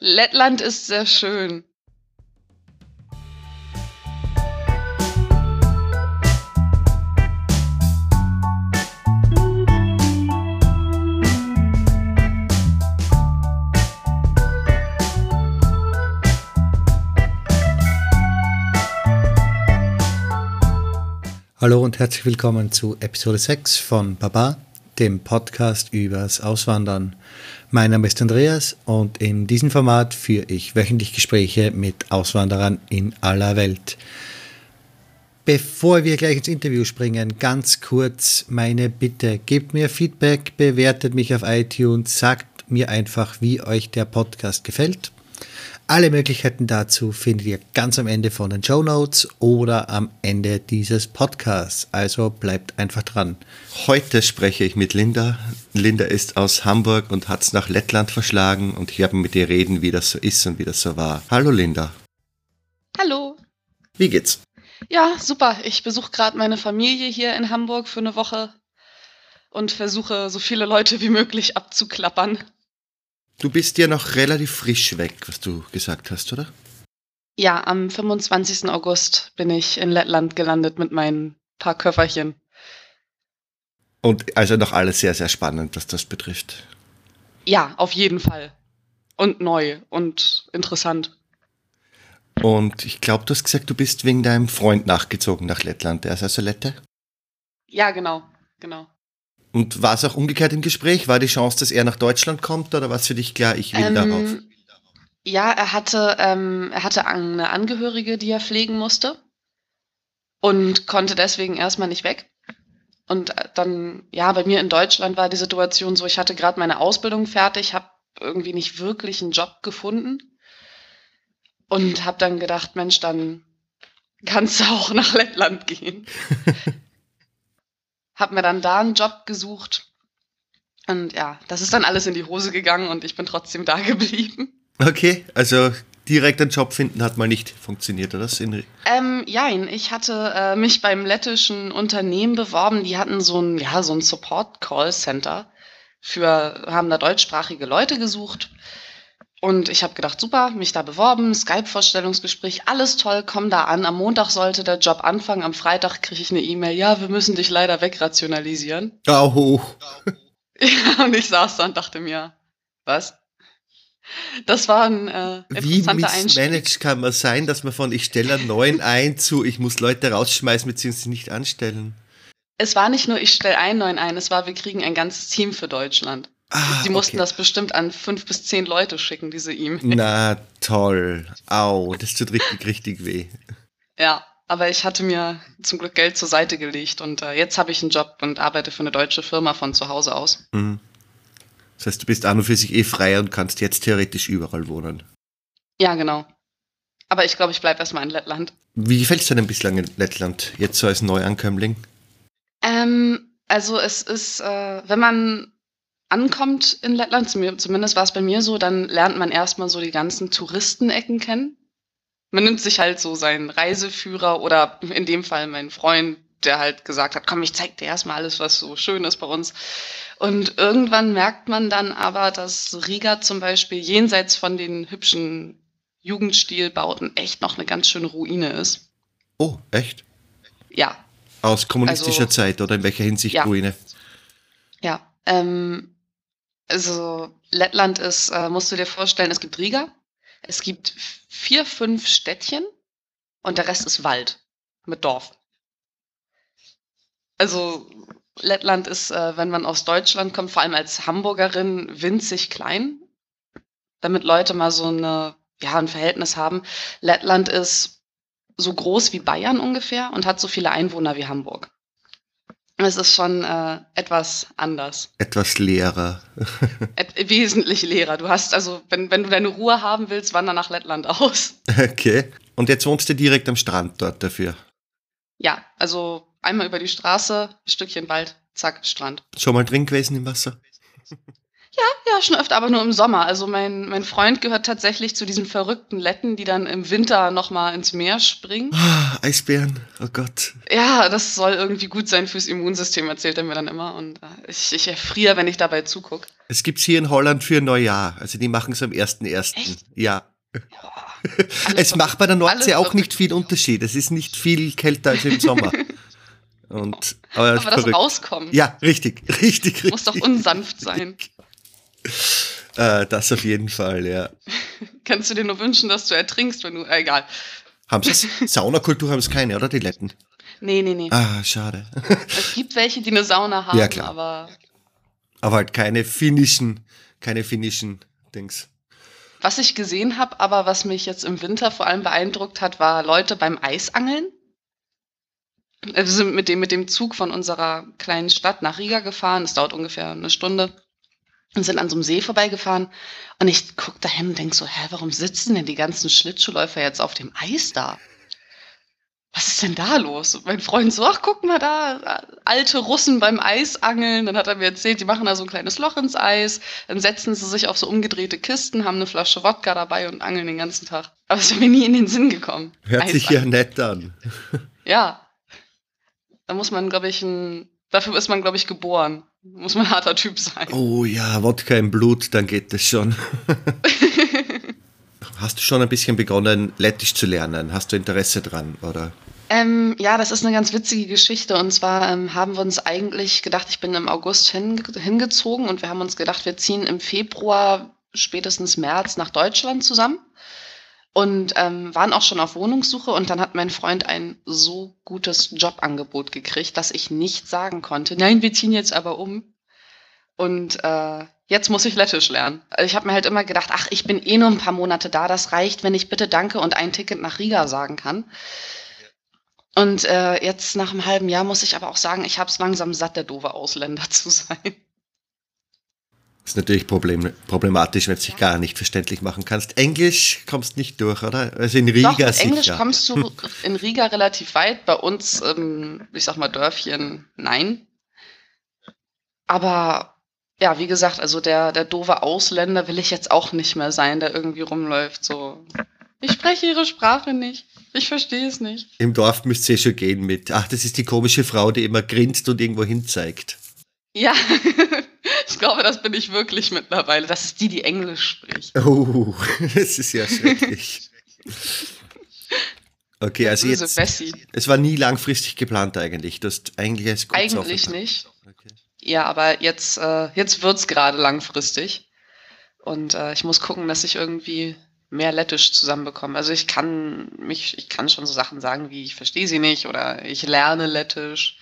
Lettland ist sehr schön. Hallo und herzlich willkommen zu Episode 6 von Baba, dem Podcast übers Auswandern. Mein Name ist Andreas und in diesem Format führe ich wöchentlich Gespräche mit Auswanderern in aller Welt. Bevor wir gleich ins Interview springen, ganz kurz meine Bitte. Gebt mir Feedback, bewertet mich auf iTunes, sagt mir einfach, wie euch der Podcast gefällt. Alle Möglichkeiten dazu findet ihr ganz am Ende von den Show Notes oder am Ende dieses Podcasts. Also bleibt einfach dran. Heute spreche ich mit Linda. Linda ist aus Hamburg und hat es nach Lettland verschlagen und ich werde mit ihr reden, wie das so ist und wie das so war. Hallo Linda. Hallo. Wie geht's? Ja, super. Ich besuche gerade meine Familie hier in Hamburg für eine Woche und versuche so viele Leute wie möglich abzuklappern. Du bist ja noch relativ frisch weg, was du gesagt hast, oder? Ja, am 25. August bin ich in Lettland gelandet mit meinen paar Köfferchen. Und also noch alles sehr, sehr spannend, was das betrifft. Ja, auf jeden Fall. Und neu und interessant. Und ich glaube, du hast gesagt, du bist wegen deinem Freund nachgezogen nach Lettland. Der ist also Lette? Ja, genau, genau. Und war es auch umgekehrt im Gespräch? War die Chance, dass er nach Deutschland kommt oder war es für dich klar, ich will ähm, darauf? Ja, er hatte, ähm, er hatte eine Angehörige, die er pflegen musste und konnte deswegen erstmal nicht weg. Und dann, ja, bei mir in Deutschland war die Situation so, ich hatte gerade meine Ausbildung fertig, habe irgendwie nicht wirklich einen Job gefunden und habe dann gedacht, Mensch, dann kannst du auch nach Lettland gehen. habe mir dann da einen Job gesucht. Und ja, das ist dann alles in die Hose gegangen und ich bin trotzdem da geblieben. Okay, also direkt einen Job finden hat mal nicht funktioniert, oder? Ähm, jein, ich hatte äh, mich beim lettischen Unternehmen beworben. Die hatten so ein, ja, so ein Support-Call-Center für, haben da deutschsprachige Leute gesucht. Und ich habe gedacht, super, mich da beworben, Skype-Vorstellungsgespräch, alles toll, komm da an. Am Montag sollte der Job anfangen, am Freitag kriege ich eine E-Mail, ja, wir müssen dich leider wegrationalisieren. Oh. Ja, und ich saß da und dachte mir, was? Das war ein äh, interessanter Wie mismanaged kann man sein, dass man von ich stelle einen neuen ein zu ich muss Leute rausschmeißen bzw. nicht anstellen? Es war nicht nur ich stelle einen neuen ein, es war wir kriegen ein ganzes Team für Deutschland. Ah, Sie mussten okay. das bestimmt an fünf bis zehn Leute schicken, diese E-Mail. Na toll. Au, das tut richtig, richtig weh. Ja, aber ich hatte mir zum Glück Geld zur Seite gelegt und äh, jetzt habe ich einen Job und arbeite für eine deutsche Firma von zu Hause aus. Mhm. Das heißt, du bist an und für sich eh frei und kannst jetzt theoretisch überall wohnen. Ja, genau. Aber ich glaube, ich bleibe erstmal in Lettland. Wie gefällt es dir denn bislang in Lettland, jetzt so als Neuankömmling? Ähm, also es ist, äh, wenn man ankommt in Lettland, zumindest war es bei mir so, dann lernt man erstmal so die ganzen Touristenecken kennen. Man nimmt sich halt so seinen Reiseführer oder in dem Fall meinen Freund, der halt gesagt hat, komm, ich zeig dir erstmal alles, was so schön ist bei uns. Und irgendwann merkt man dann aber, dass Riga zum Beispiel jenseits von den hübschen Jugendstilbauten echt noch eine ganz schöne Ruine ist. Oh, echt? Ja. Aus kommunistischer also, Zeit oder in welcher Hinsicht ja. Ruine? Ja. Ähm, also Lettland ist, äh, musst du dir vorstellen, es gibt Riga, es gibt vier, fünf Städtchen und der Rest ist Wald mit Dorf. Also Lettland ist, äh, wenn man aus Deutschland kommt, vor allem als Hamburgerin, winzig klein, damit Leute mal so eine, ja, ein Verhältnis haben. Lettland ist so groß wie Bayern ungefähr und hat so viele Einwohner wie Hamburg. Es ist schon äh, etwas anders. Etwas leerer. Et wesentlich leerer. Du hast also, wenn, wenn du deine Ruhe haben willst, wander nach Lettland aus. Okay. Und jetzt wohnst du direkt am Strand dort dafür? Ja, also einmal über die Straße, Stückchen Wald, zack, Strand. Schon mal drin gewesen im Wasser? Ja, ja, schon öfter, aber nur im Sommer. Also mein, mein Freund gehört tatsächlich zu diesen verrückten Letten, die dann im Winter nochmal ins Meer springen. Ah, Eisbären, oh Gott. Ja, das soll irgendwie gut sein fürs Immunsystem, erzählt er mir dann immer. Und äh, ich, ich erfriere, wenn ich dabei zugucke. Es gibt's hier in Holland für Neujahr. Also die machen es am 1.1. Ja. es macht bei der Nordsee auch nicht viel Unterschied. Es ist nicht viel kälter als im Sommer. Und, aber, aber das Rauskommen. Ja, richtig, richtig, richtig. Muss doch unsanft sein. Äh, das auf jeden Fall, ja. Kannst du dir nur wünschen, dass du ertrinkst, wenn du. Äh, egal. Haben sie Saunakultur haben es keine, oder? Die Letten? Nee, nee, nee. Ah, schade. Es gibt welche, die eine Sauna haben, ja, klar. aber. Aber halt keine finnischen, keine finnischen Dings. Was ich gesehen habe, aber was mich jetzt im Winter vor allem beeindruckt hat, war Leute beim Eisangeln. Wir sind mit dem, mit dem Zug von unserer kleinen Stadt nach Riga gefahren. Es dauert ungefähr eine Stunde. Und sind an so einem See vorbeigefahren. Und ich gucke dahin und denke so, hä, warum sitzen denn die ganzen Schlittschuhläufer jetzt auf dem Eis da? Was ist denn da los? Und mein Freund so, ach, guck mal da, alte Russen beim Eisangeln. Dann hat er mir erzählt, die machen da so ein kleines Loch ins Eis. Dann setzen sie sich auf so umgedrehte Kisten, haben eine Flasche Wodka dabei und angeln den ganzen Tag. Aber es ist mir nie in den Sinn gekommen. Hört sich ja nett an. Ja, da muss man, glaube ich, ein, dafür ist man, glaube ich, geboren. Muss man ein harter Typ sein. Oh ja, Wodka im Blut, dann geht das schon. Hast du schon ein bisschen begonnen, Lettisch zu lernen? Hast du Interesse dran, oder? Ähm, ja, das ist eine ganz witzige Geschichte. Und zwar ähm, haben wir uns eigentlich gedacht, ich bin im August hin, hingezogen und wir haben uns gedacht, wir ziehen im Februar, spätestens März nach Deutschland zusammen und ähm, waren auch schon auf Wohnungssuche und dann hat mein Freund ein so gutes Jobangebot gekriegt, dass ich nicht sagen konnte, nein, wir ziehen jetzt aber um. Und äh, jetzt muss ich Lettisch lernen. Ich habe mir halt immer gedacht, ach, ich bin eh nur ein paar Monate da, das reicht, wenn ich bitte danke und ein Ticket nach Riga sagen kann. Und äh, jetzt nach einem halben Jahr muss ich aber auch sagen, ich habe es langsam satt, der doofe Ausländer zu sein. Ist natürlich problem, problematisch, wenn du dich gar nicht verständlich machen kannst. Englisch kommst nicht durch, oder? Also in Riga Doch, sicher. Englisch kommst du in Riga relativ weit. Bei uns, ähm, ich sag mal Dörfchen, nein. Aber ja, wie gesagt, also der, der doofe Ausländer will ich jetzt auch nicht mehr sein, der irgendwie rumläuft. So, ich spreche ihre Sprache nicht. Ich verstehe es nicht. Im Dorf müsst ihr schon gehen mit. Ach, das ist die komische Frau, die immer grinst und irgendwo hin zeigt. Ja, ich glaube, das bin ich wirklich mittlerweile. Das ist die, die Englisch spricht. Oh, das ist ja schrecklich. Okay, also jetzt. Bessie. Es war nie langfristig geplant eigentlich. Das eigentlich als Eigentlich nicht. Okay. Ja, aber jetzt, äh, jetzt wird es gerade langfristig. Und äh, ich muss gucken, dass ich irgendwie mehr Lettisch zusammenbekomme. Also ich kann mich, ich kann schon so Sachen sagen wie ich verstehe sie nicht oder ich lerne Lettisch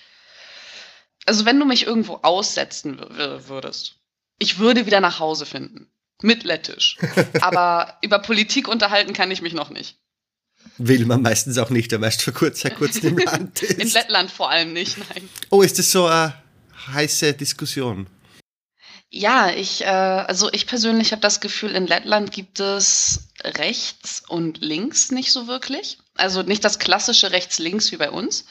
also wenn du mich irgendwo aussetzen würdest, ich würde wieder nach Hause finden. Mit Lettisch. Aber über Politik unterhalten kann ich mich noch nicht. Will man meistens auch nicht, aber erst vor kurzer kurz im Land ist. In Lettland vor allem nicht, nein. Oh, ist das so eine heiße Diskussion? Ja, ich, äh, also ich persönlich habe das Gefühl, in Lettland gibt es rechts und links nicht so wirklich. Also nicht das klassische rechts-links wie bei uns,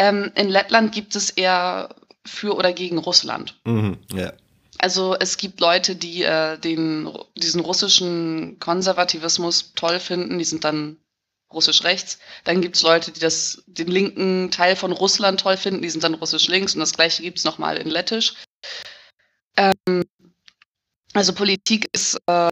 ähm, in Lettland gibt es eher für oder gegen Russland. Mhm, ja. Also es gibt Leute, die äh, den, diesen russischen Konservativismus toll finden, die sind dann russisch rechts. Dann gibt es Leute, die das, den linken Teil von Russland toll finden, die sind dann russisch links und das gleiche gibt es nochmal in Lettisch. Ähm, also Politik ist äh,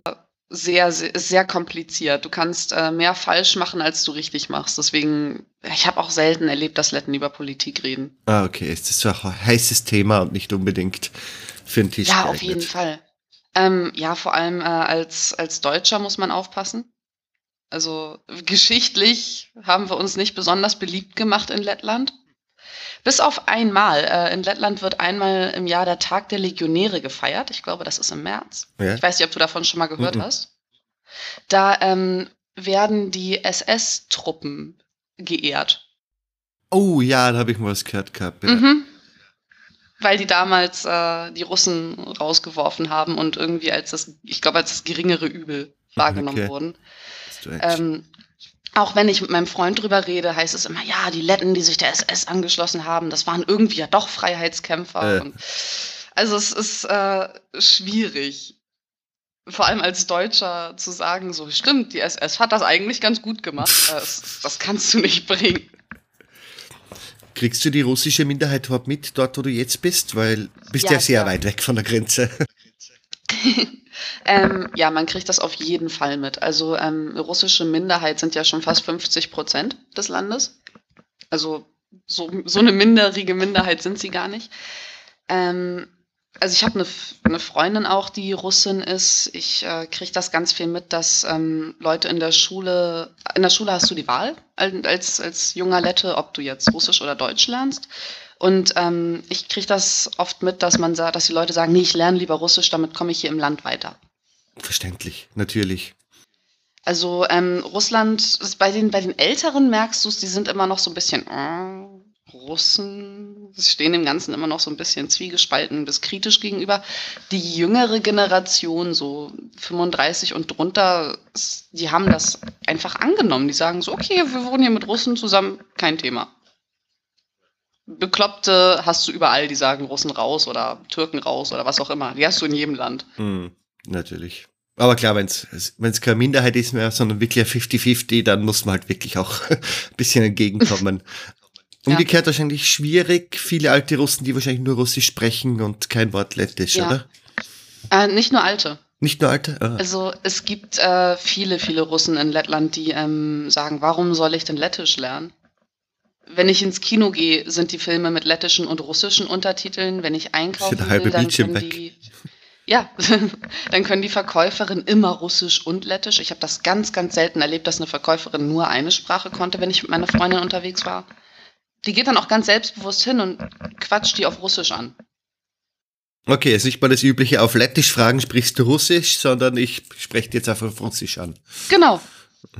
sehr, sehr, sehr kompliziert. Du kannst äh, mehr falsch machen, als du richtig machst. Deswegen, ich habe auch selten erlebt, dass Letten über Politik reden. Ah, okay. Ist das so ein heißes Thema und nicht unbedingt für den Tisch? Ja, geeignet. auf jeden Fall. Ähm, ja, vor allem äh, als, als Deutscher muss man aufpassen. Also geschichtlich haben wir uns nicht besonders beliebt gemacht in Lettland. Bis auf einmal. Äh, in Lettland wird einmal im Jahr der Tag der Legionäre gefeiert. Ich glaube, das ist im März. Ja. Ich weiß nicht, ob du davon schon mal gehört mhm. hast. Da ähm, werden die SS-Truppen geehrt. Oh ja, da habe ich mal was gehört gehabt. Ja. Mhm. Weil die damals äh, die Russen rausgeworfen haben und irgendwie als das, ich glaube, als das geringere Übel wahrgenommen okay. wurden. Ähm, auch wenn ich mit meinem Freund drüber rede, heißt es immer, ja, die Letten, die sich der SS angeschlossen haben, das waren irgendwie ja doch Freiheitskämpfer. Äh. Und, Also es ist äh, schwierig, vor allem als Deutscher zu sagen, so stimmt, die SS hat das eigentlich ganz gut gemacht. Äh, das, das kannst du nicht bringen. Kriegst du die russische Minderheit überhaupt mit, dort wo du jetzt bist? Weil du bist ja, ja sehr klar. weit weg von der Grenze. ähm, ja, man kriegt das auf jeden Fall mit. Also ähm, russische Minderheit sind ja schon fast 50 Prozent des Landes. Also so, so eine minderige Minderheit sind sie gar nicht. Ähm, also ich habe eine, eine Freundin auch, die Russin ist. Ich äh, kriege das ganz viel mit, dass ähm, Leute in der Schule, in der Schule hast du die Wahl als, als junger Lette, ob du jetzt Russisch oder Deutsch lernst. Und ähm, ich kriege das oft mit, dass man sagt, dass die Leute sagen, nee, ich lerne lieber Russisch, damit komme ich hier im Land weiter. Verständlich, natürlich. Also ähm, Russland, bei den, bei den Älteren merkst du es, die sind immer noch so ein bisschen, äh, Russen stehen dem Ganzen immer noch so ein bisschen zwiegespalten bis kritisch gegenüber. Die jüngere Generation, so 35 und drunter, die haben das einfach angenommen. Die sagen so, okay, wir wohnen hier mit Russen zusammen, kein Thema. Bekloppte hast du überall, die sagen Russen raus oder Türken raus oder was auch immer. Die hast du in jedem Land. Hm, natürlich. Aber klar, wenn es keine Minderheit ist mehr, sondern wirklich ein 50-50, dann muss man halt wirklich auch ein bisschen entgegenkommen. Umgekehrt ja. wahrscheinlich schwierig, viele alte Russen, die wahrscheinlich nur Russisch sprechen und kein Wort Lettisch, ja. oder? Äh, nicht nur alte. Nicht nur alte? Ah. Also es gibt äh, viele, viele Russen in Lettland, die ähm, sagen, warum soll ich denn Lettisch lernen? Wenn ich ins Kino gehe, sind die Filme mit lettischen und russischen Untertiteln. Wenn ich einkaufen will, dann können weg. die ja, dann können die Verkäuferin immer Russisch und Lettisch. Ich habe das ganz, ganz selten erlebt, dass eine Verkäuferin nur eine Sprache konnte, wenn ich mit meiner Freundin unterwegs war. Die geht dann auch ganz selbstbewusst hin und quatscht die auf Russisch an. Okay, es ist nicht mal das übliche auf Lettisch fragen, sprichst du Russisch, sondern ich spreche jetzt einfach auf Russisch an. Genau,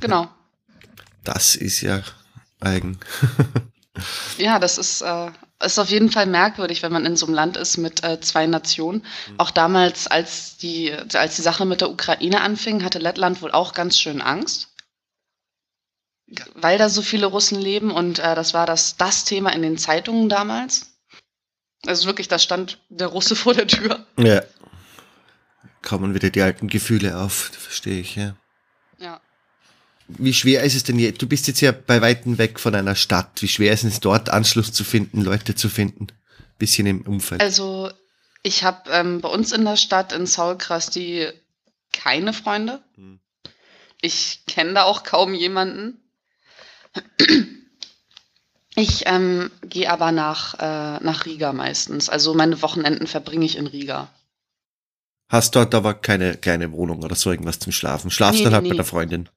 genau. Das ist ja eigen. ja, das ist, äh, ist auf jeden Fall merkwürdig, wenn man in so einem Land ist mit äh, zwei Nationen. Mhm. Auch damals, als die, als die Sache mit der Ukraine anfing, hatte Lettland wohl auch ganz schön Angst weil da so viele Russen leben und äh, das war das, das Thema in den Zeitungen damals. Also wirklich, da stand der Russe vor der Tür. Ja. Kommen wieder die alten Gefühle auf, verstehe ich, ja. Ja. Wie schwer ist es denn jetzt? Du bist jetzt ja bei Weitem weg von einer Stadt. Wie schwer ist es dort, Anschluss zu finden, Leute zu finden? Bisschen im Umfeld. Also, ich habe ähm, bei uns in der Stadt in Saulkrasti keine Freunde. Hm. Ich kenne da auch kaum jemanden. Ich ähm, gehe aber nach, äh, nach Riga meistens. Also meine Wochenenden verbringe ich in Riga. Hast dort aber keine kleine Wohnung oder so irgendwas zum Schlafen? Schlafst nee, dann halt nee. bei der Freundin?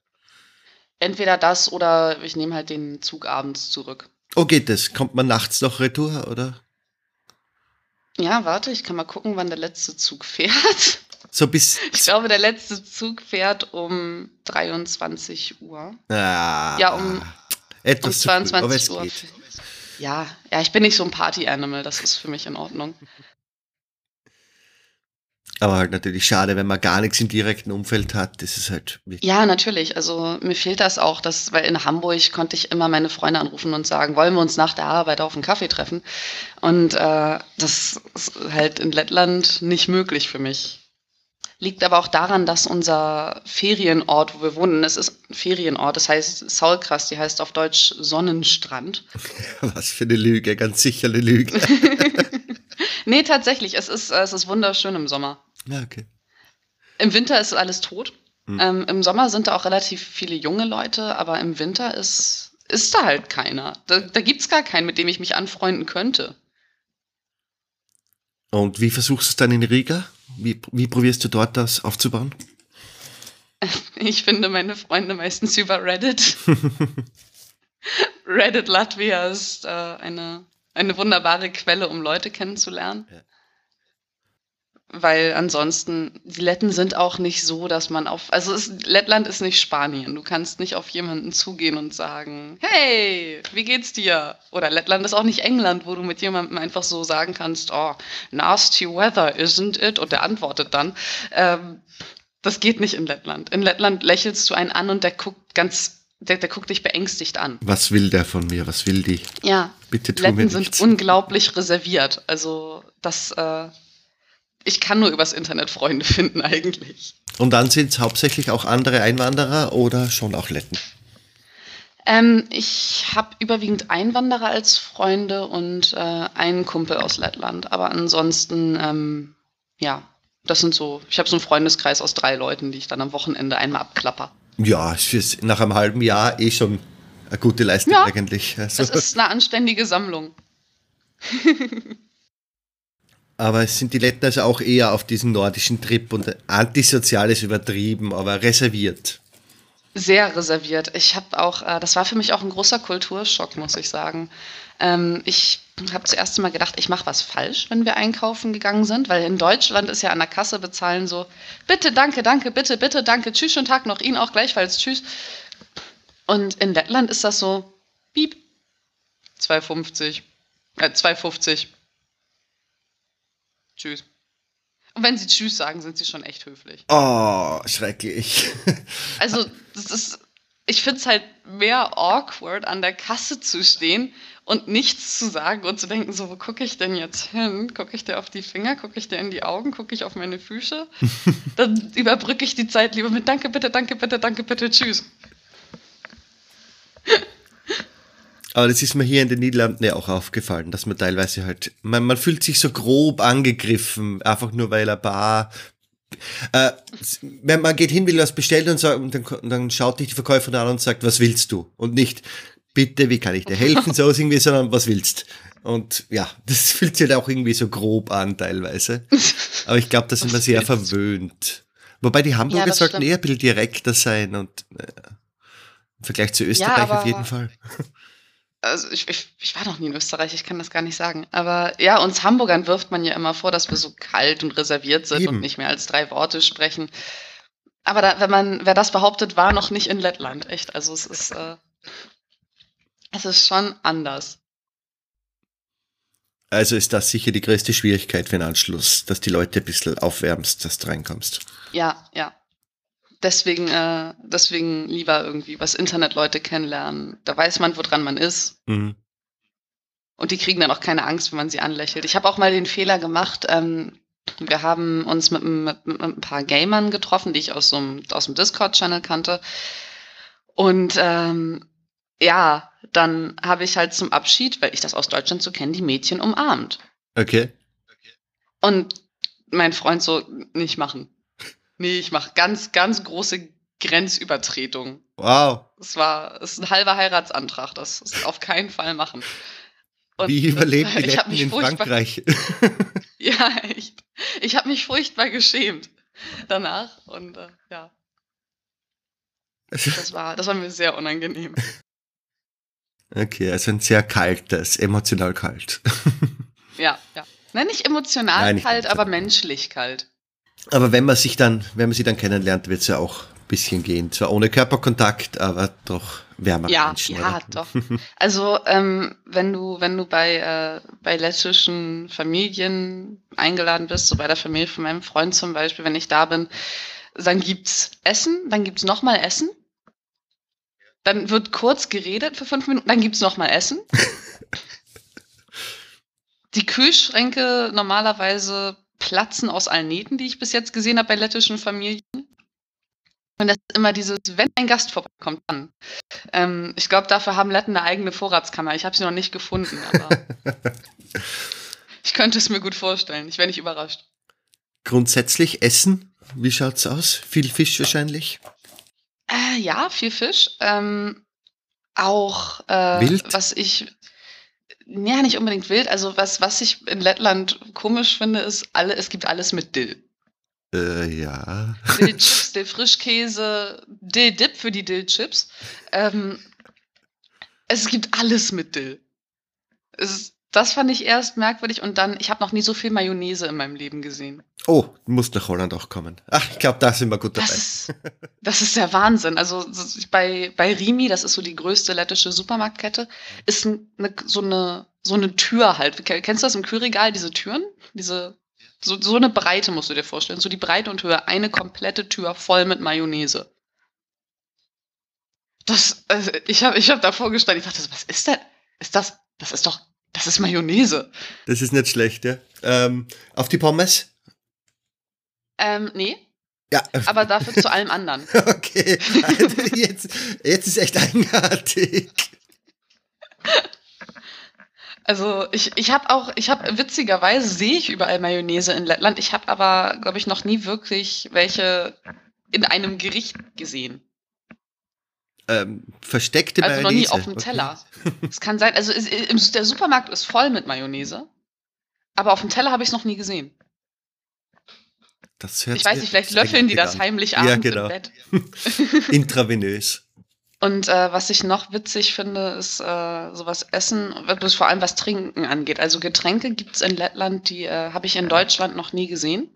Entweder das oder ich nehme halt den Zug abends zurück. Oh, geht das? Kommt man nachts noch retour, oder? Ja, warte, ich kann mal gucken, wann der letzte Zug fährt. So bis. Ich glaube, der letzte Zug fährt um 23 Uhr. Ah. Ja, um etwas um 22 Uhr. Geht. Ja, ja, ich bin nicht so ein Party-Animal, das ist für mich in Ordnung. Aber halt natürlich schade, wenn man gar nichts im direkten Umfeld hat. Das ist halt. Ja, natürlich. Also mir fehlt das auch, dass, weil in Hamburg konnte ich immer meine Freunde anrufen und sagen, wollen wir uns nach der Arbeit auf einen Kaffee treffen? Und äh, das ist halt in Lettland nicht möglich für mich. Liegt aber auch daran, dass unser Ferienort, wo wir wohnen, es ist ein Ferienort, das heißt Saulkras, die heißt auf Deutsch Sonnenstrand. Was für eine Lüge, ganz sicher eine Lüge. nee, tatsächlich, es ist, es ist wunderschön im Sommer. Ja, okay. Im Winter ist alles tot. Mhm. Ähm, Im Sommer sind da auch relativ viele junge Leute, aber im Winter ist, ist da halt keiner. Da, da gibt es gar keinen, mit dem ich mich anfreunden könnte. Und wie versuchst du es dann in Riga? Wie, wie probierst du dort das aufzubauen? Ich finde meine Freunde meistens über Reddit. Reddit Latvia ist äh, eine, eine wunderbare Quelle, um Leute kennenzulernen. Ja weil ansonsten, die Letten sind auch nicht so, dass man auf, also es, Lettland ist nicht Spanien. Du kannst nicht auf jemanden zugehen und sagen, hey, wie geht's dir? Oder Lettland ist auch nicht England, wo du mit jemandem einfach so sagen kannst, oh, nasty weather, isn't it? Und der antwortet dann. Ähm, das geht nicht in Lettland. In Lettland lächelst du einen an und der guckt ganz der, der, guckt dich beängstigt an. Was will der von mir? Was will die? Ja. Bitte tu Letten mir sind unglaublich reserviert. Also das, äh, ich kann nur übers Internet Freunde finden eigentlich. Und dann sind es hauptsächlich auch andere Einwanderer oder schon auch Letten? Ähm, ich habe überwiegend Einwanderer als Freunde und äh, einen Kumpel aus Lettland. Aber ansonsten, ähm, ja, das sind so, ich habe so einen Freundeskreis aus drei Leuten, die ich dann am Wochenende einmal abklapper. Ja, nach einem halben Jahr eh schon eine gute Leistung ja, eigentlich. Also. Das ist eine anständige Sammlung. aber es sind die Letten also auch eher auf diesen nordischen Trip und antisozial ist übertrieben, aber reserviert. Sehr reserviert. Ich habe auch, äh, das war für mich auch ein großer Kulturschock, muss ich sagen. Ähm, ich habe zuerst mal gedacht, ich mache was falsch, wenn wir einkaufen gegangen sind, weil in Deutschland ist ja an der Kasse bezahlen so, bitte, danke, danke, bitte, bitte, danke, tschüss, schönen Tag noch, Ihnen auch gleichfalls, tschüss. Und in Lettland ist das so, piep, 2,50, äh, 2,50. Tschüss. Und wenn sie Tschüss sagen, sind sie schon echt höflich. Oh, schrecklich. Also, das ist, ich finde es halt mehr awkward, an der Kasse zu stehen und nichts zu sagen und zu denken, so, wo gucke ich denn jetzt hin? Gucke ich dir auf die Finger? Gucke ich dir in die Augen? Gucke ich auf meine Füße? Dann überbrücke ich die Zeit lieber mit Danke, bitte, danke, bitte, danke, bitte, tschüss. Aber das ist mir hier in den Niederlanden ja auch aufgefallen, dass man teilweise halt, man, man fühlt sich so grob angegriffen, einfach nur weil ein paar äh, wenn man geht hin, will was bestellen und, sagt, und dann, dann, schaut dich die Verkäuferin an und sagt, was willst du? Und nicht, bitte, wie kann ich dir helfen, so irgendwie, sondern was willst? Und ja, das fühlt sich halt auch irgendwie so grob an teilweise. Aber ich glaube, da sind wir sehr verwöhnt. Wobei die Hamburger ja, sollten stimmt. eher ein bisschen direkter sein und äh, im Vergleich zu Österreich ja, auf jeden Fall also ich, ich, ich, war noch nie in Österreich, ich kann das gar nicht sagen. Aber ja, uns Hamburgern wirft man ja immer vor, dass wir so kalt und reserviert sind Eben. und nicht mehr als drei Worte sprechen. Aber da, wenn man, wer das behauptet, war noch nicht in Lettland, echt. Also es ist, äh, es ist schon anders. Also ist das sicher die größte Schwierigkeit für den Anschluss, dass die Leute ein bisschen aufwärmst, dass du reinkommst. Ja, ja deswegen, äh, deswegen lieber irgendwie was Internetleute kennenlernen. Da weiß man, woran man ist. Mhm. Und die kriegen dann auch keine Angst, wenn man sie anlächelt. Ich habe auch mal den Fehler gemacht, ähm, wir haben uns mit, mit, mit, ein paar Gamern getroffen, die ich aus, so einem, aus dem Discord-Channel kannte. Und ähm, ja, dann habe ich halt zum Abschied, weil ich das aus Deutschland so kenne, die Mädchen umarmt. Okay. Und mein Freund so, nicht machen. Nee, ich mache ganz, ganz große Grenzübertretung. Wow. Das war das ist ein halber Heiratsantrag. Das ist auf keinen Fall machen. Und Wie überlebt die Letten in Frankreich? ja, echt. Ich habe mich furchtbar geschämt danach und äh, ja. Das war, das war mir sehr unangenehm. Okay, also ein sehr kaltes, emotional kalt. ja, ja. Nein, nicht emotional Nein, nicht kalt, aber menschlich kalt. Aber wenn man sich dann, wenn man sie dann kennenlernt, wird es ja auch ein bisschen gehen. Zwar ohne Körperkontakt, aber doch wärmer ja, Menschen. Ja, oder? doch. Also ähm, wenn du, wenn du bei, äh, bei lettischen Familien eingeladen bist, so bei der Familie von meinem Freund zum Beispiel, wenn ich da bin, dann gibt's Essen, dann gibt's nochmal Essen. Dann wird kurz geredet für fünf Minuten, dann gibt's nochmal Essen. Die Kühlschränke normalerweise platzen aus allen Nähten, die ich bis jetzt gesehen habe bei lettischen Familien. Und das ist immer dieses, wenn ein Gast vorbeikommt, dann. Ähm, ich glaube, dafür haben Letten eine eigene Vorratskammer. Ich habe sie noch nicht gefunden, aber ich könnte es mir gut vorstellen. Ich wäre nicht überrascht. Grundsätzlich Essen, wie schaut's aus? Viel Fisch wahrscheinlich? Äh, ja, viel Fisch. Ähm, auch äh, Wild? was ich ja, nicht unbedingt wild. Also was, was ich in Lettland komisch finde, ist, alle, es gibt alles mit Dill. Äh, ja. Dillchips, Dill-Frischkäse, Dill-Dip für die Dill-Chips. Ähm, es gibt alles mit Dill. Es, das fand ich erst merkwürdig und dann, ich habe noch nie so viel Mayonnaise in meinem Leben gesehen. Oh, muss nach Holland auch kommen. Ach, ich glaube, da sind wir gut dabei. Das ist, das ist der Wahnsinn. Also bei, bei Rimi, das ist so die größte lettische Supermarktkette, ist eine, so, eine, so eine Tür halt. Kennst du das im Kühlregal, diese Türen? Diese, so, so eine Breite musst du dir vorstellen. So die Breite und Höhe, eine komplette Tür voll mit Mayonnaise. Das, also ich habe ich hab davor gestanden, ich dachte, was ist denn? Ist das, das ist doch das ist Mayonnaise. Das ist nicht schlecht, ja. Ähm, auf die Pommes? Ähm, nee, Ja, aber dafür zu allem anderen. okay. Jetzt, jetzt ist echt eigenartig. Also ich, ich habe auch, ich habe witzigerweise sehe ich überall Mayonnaise in Lettland. Ich habe aber, glaube ich, noch nie wirklich welche in einem Gericht gesehen. Ähm, versteckte Also noch nie Mayonnaise. auf dem. Teller. Es kann sein, also der Supermarkt ist voll mit Mayonnaise, aber auf dem Teller habe ich es noch nie gesehen. Das hört Ich weiß nicht, vielleicht löffeln die das eigenartig heimlich Ja, abends genau. im Bett. an. Intravenös. Und äh, was ich noch witzig finde, ist äh, sowas Essen, was- vor allem was Trinken angeht. Also Getränke gibt es in Lettland, die äh, habe ich in Deutschland noch nie gesehen.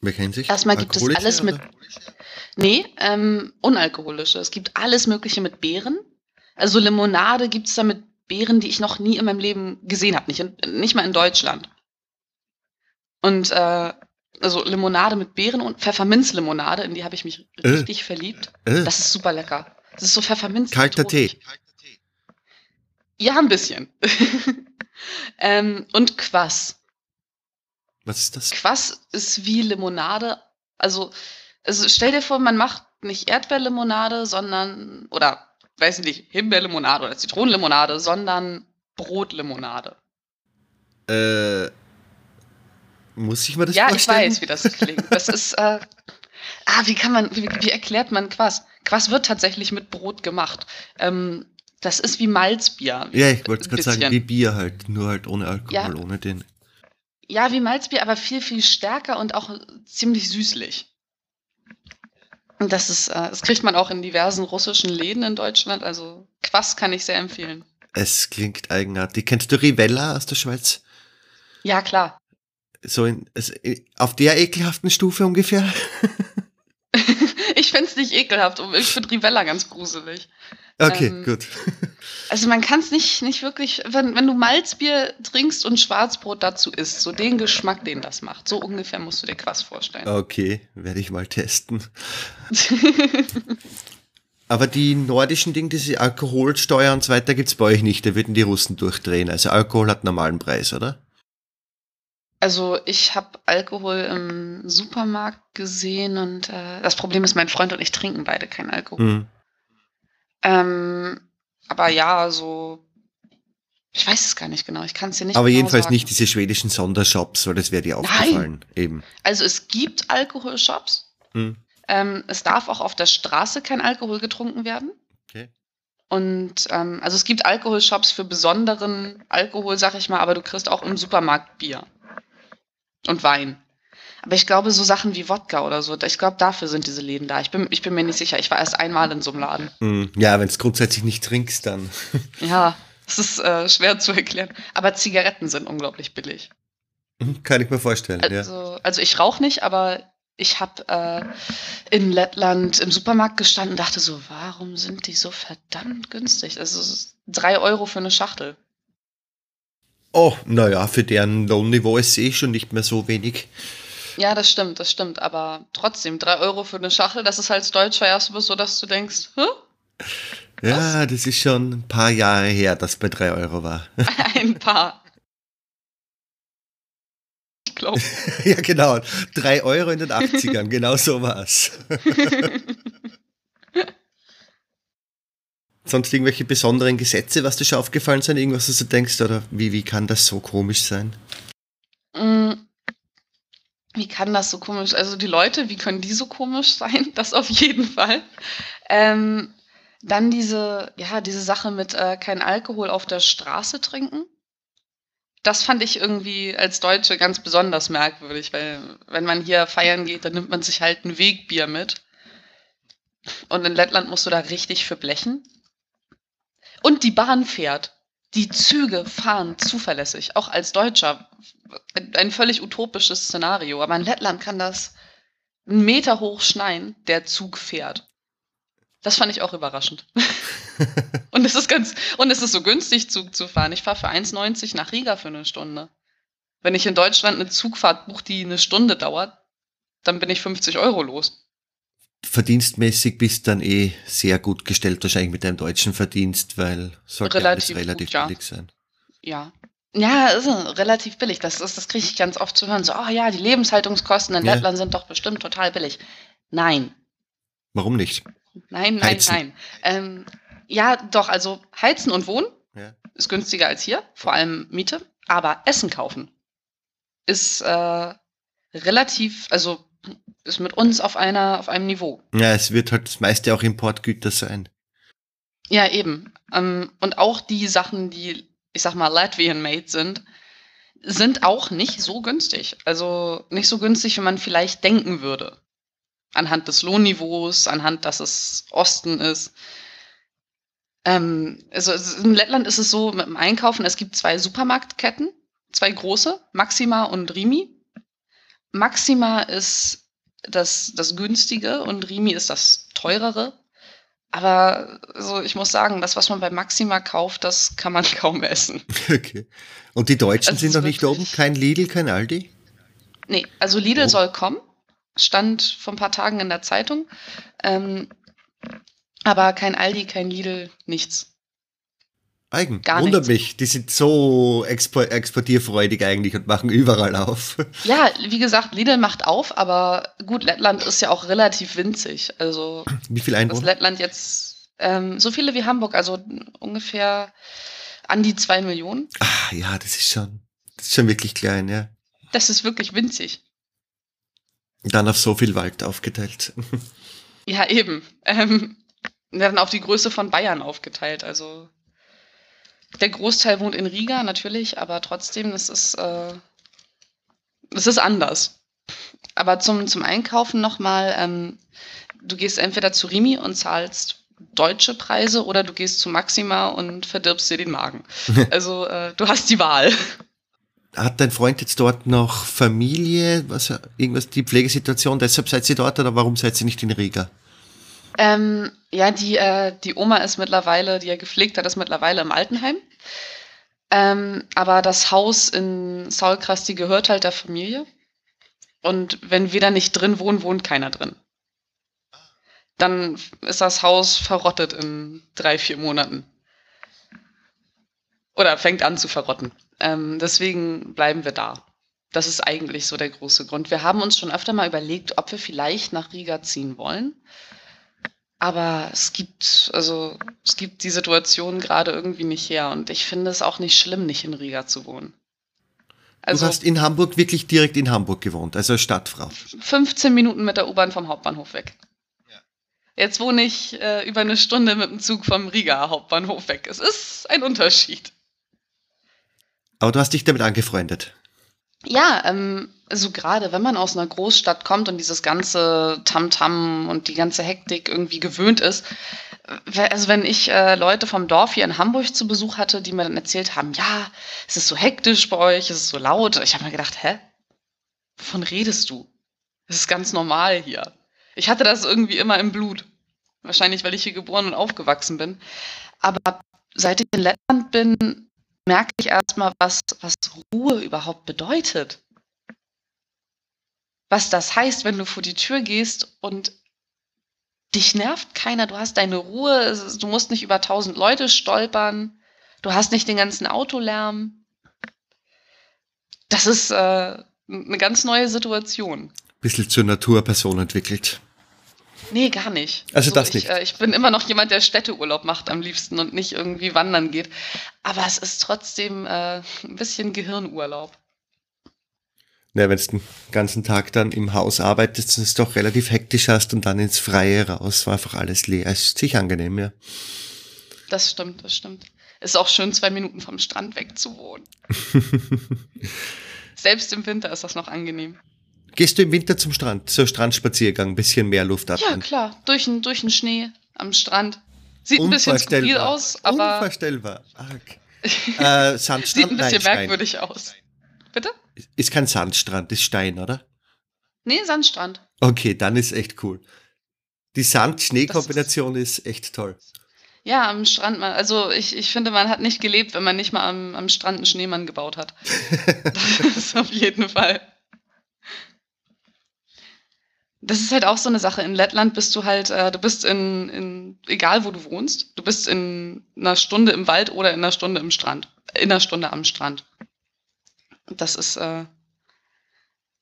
Welche Hinsicht? Erstmal gibt es alles mit, oder? nee, ähm, unalkoholische. Es gibt alles Mögliche mit Beeren. Also Limonade gibt es da mit Beeren, die ich noch nie in meinem Leben gesehen habe. Nicht, in, nicht mal in Deutschland. Und äh, also Limonade mit Beeren und Pfefferminzlimonade, in die habe ich mich Äh. richtig verliebt. Äh, Das ist super lecker. Das ist so Pfefferminz. kalter. Tee. Ja, ein bisschen. ähm, und Quass. Was ist das? Quass ist wie Limonade. Also, also stell dir vor, man macht nicht Erdbeerlimonade, sondern, oder weiß ich nicht, Himbeerlimonade oder Zitronenlimonade, sondern Brotlimonade. Äh, muss ich mir das ja, ich vorstellen? weiß, wie das klingt. Das ist, äh, ah, wie kann man, wie, wie erklärt man Quass? Quass wird tatsächlich mit Brot gemacht. Ähm, das ist wie Malzbier. Ja, ich wollte gerade sagen, wie Bier halt, nur halt ohne Alkohol, Ja. ohne den. Ja, wie Malzbier, aber viel, viel stärker und auch ziemlich süßlich. Und das ist, äh, das kriegt man auch in diversen russischen Läden in Deutschland. Also Quass kann ich sehr empfehlen. Es klingt eigenartig. Kennst du Rivella aus der Schweiz? Ja, klar. So in, auf der ekelhaften Stufe ungefähr? Ich find's nicht ekelhaft. Ich finde Rivella ganz gruselig. Okay, Ähm, gut. Also man kann es nicht, nicht wirklich, wenn, wenn du Malzbier trinkst und Schwarzbrot dazu isst, so den Geschmack, den das macht, so ungefähr musst du dir Quass vorstellen. Okay, werde ich mal testen. Aber die nordischen Dinge, diese Alkoholsteuer und so weiter, gibt's bei euch nicht. Da würden die Russen durchdrehen. Also Alkohol hat normalen Preis, oder? Also ich habe Alkohol im Supermarkt gesehen und äh, das Problem ist, mein Freund und ich trinken beide keinen Alkohol. Hm. Ähm, aber ja, so. Ich weiß es gar nicht genau. Ich kann es dir nicht Aber genau jedenfalls sagen. nicht diese schwedischen Sondershops, weil das wäre dir aufgefallen. Eben. Also es gibt Alkoholshops. Hm. Ähm, es darf auch auf der Straße kein Alkohol getrunken werden. Okay. Und ähm, also es gibt Alkoholshops für besonderen Alkohol, sag ich mal, aber du kriegst auch im Supermarkt Bier und Wein. Aber ich glaube, so Sachen wie Wodka oder so, ich glaube, dafür sind diese Läden da. Ich bin, ich bin mir nicht sicher. Ich war erst einmal in so einem Laden. Hm. Ja, wenn es grundsätzlich nicht trinkst, dann. Ja, es ist äh, schwer zu erklären. Aber Zigaretten sind unglaublich billig. Hm, Kann ich mir vorstellen, ja. Also, also ich rauche nicht, aber ich habe äh, in Lettland im Supermarkt gestanden und dachte so, warum sind die so verdammt günstig? Also drei Euro für eine Schachtel. Oh, naja, für deren Lohnniveau ist eh schon nicht mehr so wenig. Ja, das stimmt, das stimmt. Aber trotzdem, drei Euro für eine Schachtel, das ist als Deutscher erstmal so, dass du denkst, Hä? Ja, das ist schon ein paar Jahre her, dass bei drei Euro war. ein paar. Ich glaube. ja, genau. Drei Euro in den 80ern, genau so war's. Sonst irgendwelche besonderen Gesetze, was dir schon aufgefallen sind, irgendwas, was du denkst, oder wie, wie kann das so komisch sein? Wie kann das so komisch? Also die Leute, wie können die so komisch sein? Das auf jeden Fall. Ähm, dann diese, ja, diese Sache mit äh, kein Alkohol auf der Straße trinken. Das fand ich irgendwie als Deutsche ganz besonders merkwürdig, weil wenn man hier feiern geht, dann nimmt man sich halt ein Wegbier mit. Und in Lettland musst du da richtig für blechen. Und die Bahn fährt. Die Züge fahren zuverlässig, auch als Deutscher. Ein, völlig utopisches Szenario. Aber in Lettland kann das einen Meter hoch schneien, der Zug fährt. Das fand ich auch überraschend. und es ist ganz, und es ist so günstig, Zug zu fahren. Ich fahre für 1,90 nach Riga für eine Stunde. Wenn ich in Deutschland eine Zugfahrt buche, die eine Stunde dauert, dann bin ich 50 Euro los. Verdienstmäßig bist dann eh sehr gut gestellt, wahrscheinlich mit deinem deutschen Verdienst, weil sollte Relativ alles relativ gut, ja. billig sein. Ja. Ja, ist relativ billig. Das, ist, das kriege ich ganz oft zu hören. So, oh ja, die Lebenshaltungskosten in Ja. Lettland sind doch bestimmt total billig. Nein, Warum nicht? nein, nein, Heizen. nein. Ähm, ja, doch, also Heizen und Wohnen Ja. ist günstiger als hier, vor allem Miete. Aber Essen kaufen ist äh, relativ, also ist mit uns auf einer, auf einem Niveau. Ja, es wird halt das meiste auch Importgüter sein. Ja, eben. Ähm, und auch die Sachen, die, ich sag mal, Latvian-made sind, sind auch nicht so günstig. Also nicht so günstig, wie man vielleicht denken würde. Anhand des Lohnniveaus, anhand, dass es Osten ist. Ähm, also in Lettland ist es so mit dem Einkaufen, es gibt zwei Supermarktketten, zwei große, Maxima und Rimi. Maxima ist das, das günstige und Rimi ist das teurere. Aber also ich muss sagen, das, was man bei Maxima kauft, das kann man kaum essen. Okay. Und die Deutschen Also sind noch nicht oben? Kein Lidl, kein Aldi? Nee, also Lidl Oh. soll kommen. Stand vor ein paar Tagen in der Zeitung. Ähm, aber kein Aldi, kein Lidl, nichts. Eigen. Gar Wundert nichts. mich. Die sind so expo exportierfreudig eigentlich und machen überall auf. Ja, wie gesagt, Lidl macht auf, aber gut, Lettland ist ja auch relativ winzig. Also Wie viel dass Einwohner? Lettland jetzt ähm, so viele wie Hamburg, also ungefähr an die zwei Millionen. Ah, ja, das ist schon, das ist schon wirklich klein, ja. Das ist wirklich winzig. Und dann auf so viel Wald aufgeteilt. Ja, eben. Ähm, dann auf die Größe von Bayern aufgeteilt. Also der Großteil wohnt in Riga natürlich, aber trotzdem, es ist, äh, es ist anders. Aber zum, zum Einkaufen nochmal, ähm, du gehst entweder zu Rimi und zahlst deutsche Preise oder du gehst zu Maxima und verdirbst dir den Magen. Also äh, du hast die Wahl. Hat dein Freund jetzt dort noch Familie, was, irgendwas, die Pflegesituation, deshalb seid ihr dort oder warum seid ihr nicht in Riga? Ähm, ja, die, äh, die Oma ist mittlerweile, die er gepflegt hat, ist mittlerweile im Altenheim. Ähm, aber das Haus in Saulkrasti gehört halt der Familie. Und wenn wir da nicht drin wohnen, wohnt keiner drin. Dann ist das Haus verrottet in drei, vier Monaten. Oder fängt an zu verrotten. Ähm, deswegen bleiben wir da. Das ist eigentlich so der große Grund. Wir haben uns schon öfter mal überlegt, ob wir vielleicht nach Riga ziehen wollen. Aber es gibt, also, es gibt die Situation gerade irgendwie nicht her. Und ich finde es auch nicht schlimm, nicht in Riga zu wohnen. Also du hast in Hamburg wirklich direkt in Hamburg gewohnt, also als Stadtfrau. 15 Minuten mit der U-Bahn vom Hauptbahnhof weg. Jetzt wohne ich äh, über eine Stunde mit dem Zug vom Riga Hauptbahnhof weg. Es ist ein Unterschied. Aber du hast dich damit angefreundet. Ja, ähm, also gerade wenn man aus einer Großstadt kommt und dieses ganze Tamtam und die ganze Hektik irgendwie gewöhnt ist, also wenn ich äh, Leute vom Dorf hier in Hamburg zu Besuch hatte, die mir dann erzählt haben, ja, es ist so hektisch bei euch, es ist so laut, ich habe mir gedacht, hä? Wovon redest du? Es ist ganz normal hier. Ich hatte das irgendwie immer im Blut. Wahrscheinlich, weil ich hier geboren und aufgewachsen bin. Aber seit ich in Lettland bin, merke ich erstmal, was, was Ruhe überhaupt bedeutet. Was das heißt, wenn du vor die Tür gehst und dich nervt keiner, du hast deine Ruhe, du musst nicht über tausend Leute stolpern, du hast nicht den ganzen Autolärm. Das ist äh, eine ganz neue Situation. Bisschen zur Naturperson entwickelt. Nee, gar nicht. Also das ich, nicht. Äh, ich bin immer noch jemand, der Städteurlaub macht am liebsten und nicht irgendwie wandern geht. Aber es ist trotzdem äh, ein bisschen Gehirnurlaub. Ne, wenn du den ganzen Tag dann im Haus arbeitest und es doch relativ hektisch hast und dann ins Freie raus, war einfach alles leer. Ist sich angenehm, ja. Das stimmt, das stimmt. Ist auch schön, zwei Minuten vom Strand weg zu wohnen. Selbst im Winter ist das noch angenehm. Gehst du im Winter zum Strand, so Strandspaziergang, bisschen mehr Luft Ja, atmen? klar, durch den, durch den Schnee am Strand. Sieht ein bisschen skurril aus, aber Unvorstellbar. Arg. Äh, Sandstrand, sieht ein bisschen nein, Stein. merkwürdig aus. Bitte? Ist kein Sandstrand, ist Stein, oder? Nee, Sandstrand. Okay, dann ist echt cool. Die Sand-Schnee-Kombination ist echt toll. Ja, am Strand mal. Also ich, ich finde, man hat nicht gelebt, wenn man nicht mal am, am Strand einen Schneemann gebaut hat. das ist auf jeden Fall. Das ist halt auch so eine Sache. In Lettland bist du halt, äh, du bist in, in, egal wo du wohnst, du bist in einer Stunde im Wald oder in einer Stunde im Strand. In einer Stunde am Strand. Das ist, äh,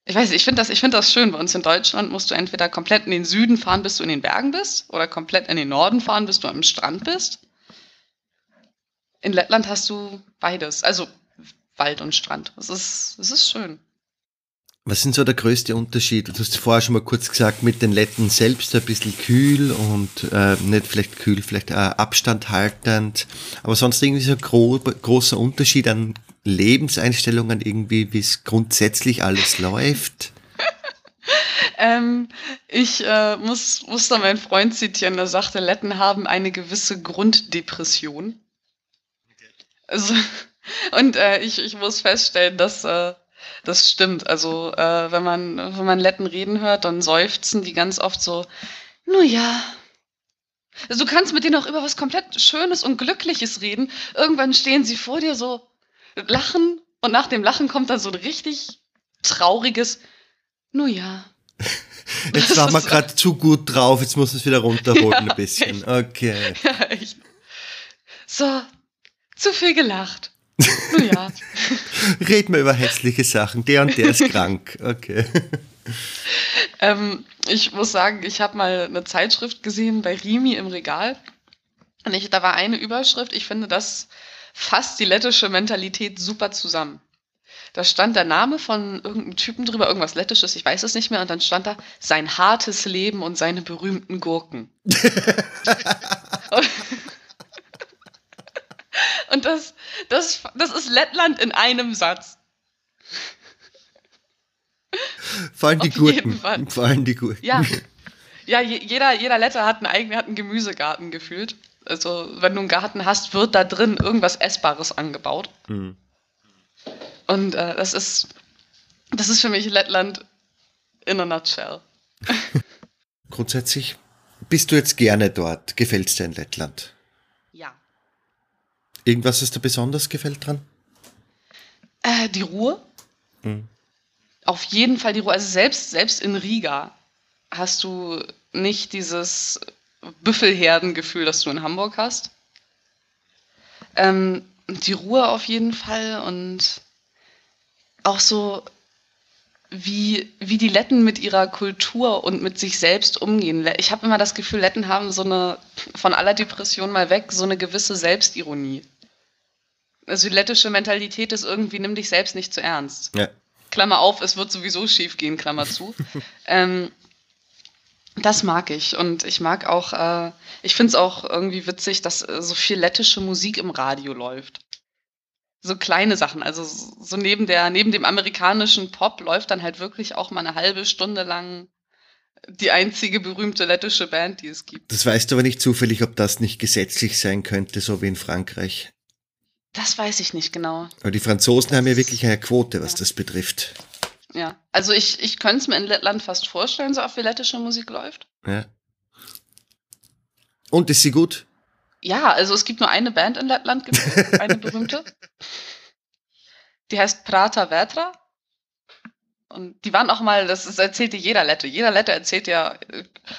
ich weiß nicht, ich finde das, ich find das schön. Bei uns in Deutschland musst du entweder komplett in den Süden fahren, bis du in den Bergen bist, oder komplett in den Norden fahren, bis du am Strand bist. In Lettland hast du beides. Also Wald und Strand. Es ist, es ist schön. Was sind so der größte Unterschied? Du hast vorher schon mal kurz gesagt, mit den Letten selbst ein bisschen kühl und äh, nicht vielleicht kühl, vielleicht äh, Abstand haltend. Aber sonst irgendwie so ein gro großer Unterschied an Lebenseinstellungen, irgendwie, wie es grundsätzlich alles läuft? ähm, ich äh, muss, muss da meinen Freund zitieren, der sagte, Letten haben eine gewisse Grunddepression. Also, und äh, ich, ich muss feststellen, dass äh, das stimmt. Also, äh, wenn, man, wenn man Letten reden hört, dann seufzen die ganz oft so, nun ja. Also, du kannst mit denen auch über was komplett Schönes und Glückliches reden. Irgendwann stehen sie vor dir so, lachen und nach dem Lachen kommt dann so ein richtig trauriges, nun ja. Jetzt waren wir gerade zu gut drauf, jetzt muss es wieder runterholen ja, ein bisschen. Echt. Okay. Ja, echt. So, zu viel gelacht. Ja. Reden wir über hässliche Sachen. Der und der ist krank. Okay. Ähm, ich muss sagen, ich habe mal eine Zeitschrift gesehen bei Rimi im Regal. Und ich, da war eine Überschrift, ich finde, das fasst die lettische Mentalität super zusammen. Da stand der Name von irgendeinem Typen drüber, irgendwas Lettisches, ich weiß es nicht mehr, und dann stand da sein hartes Leben und seine berühmten Gurken. und das, das, das ist Lettland in einem Satz. Vor allem die Gurken. Vor allem die Gurken. Ja, ja jeder, jeder Letter hat einen eigenen hat einen Gemüsegarten gefühlt. Also, wenn du einen Garten hast, wird da drin irgendwas Essbares angebaut. Mhm. Und äh, das ist, das ist für mich Lettland in a nutshell. Grundsätzlich bist du jetzt gerne dort? Gefällt es dir in Lettland? Irgendwas, was dir besonders gefällt dran? Äh, die Ruhe. Mhm. Auf jeden Fall die Ruhe. Also selbst, selbst in Riga hast du nicht dieses Büffelherdengefühl, das du in Hamburg hast. Ähm, die Ruhe auf jeden Fall und auch so, wie, wie die Letten mit ihrer Kultur und mit sich selbst umgehen. Ich habe immer das Gefühl, Letten haben so eine, von aller Depression mal weg, so eine gewisse Selbstironie. Also die lettische Mentalität ist irgendwie, nimm dich selbst nicht zu ernst. Ja. Klammer auf, es wird sowieso schief gehen, Klammer zu. ähm, das mag ich. Und ich mag auch, äh, ich finde es auch irgendwie witzig, dass äh, so viel lettische Musik im Radio läuft. So kleine Sachen. Also so neben, der, neben dem amerikanischen Pop läuft dann halt wirklich auch mal eine halbe Stunde lang die einzige berühmte lettische Band, die es gibt. Das weißt du aber nicht zufällig, ob das nicht gesetzlich sein könnte, so wie in Frankreich. Das weiß ich nicht genau. Aber die Franzosen haben ja wirklich eine Quote, was ja. das betrifft. Ja, also ich, ich könnte es mir in Lettland fast vorstellen, so auf wie lettische Musik läuft. Ja. Und ist sie gut? Ja, also es gibt nur eine Band in Lettland, eine berühmte. Die heißt Prata Vetra. Und die waren auch mal, das ist, erzählt dir jeder Lette. Jeder Lette erzählt ja,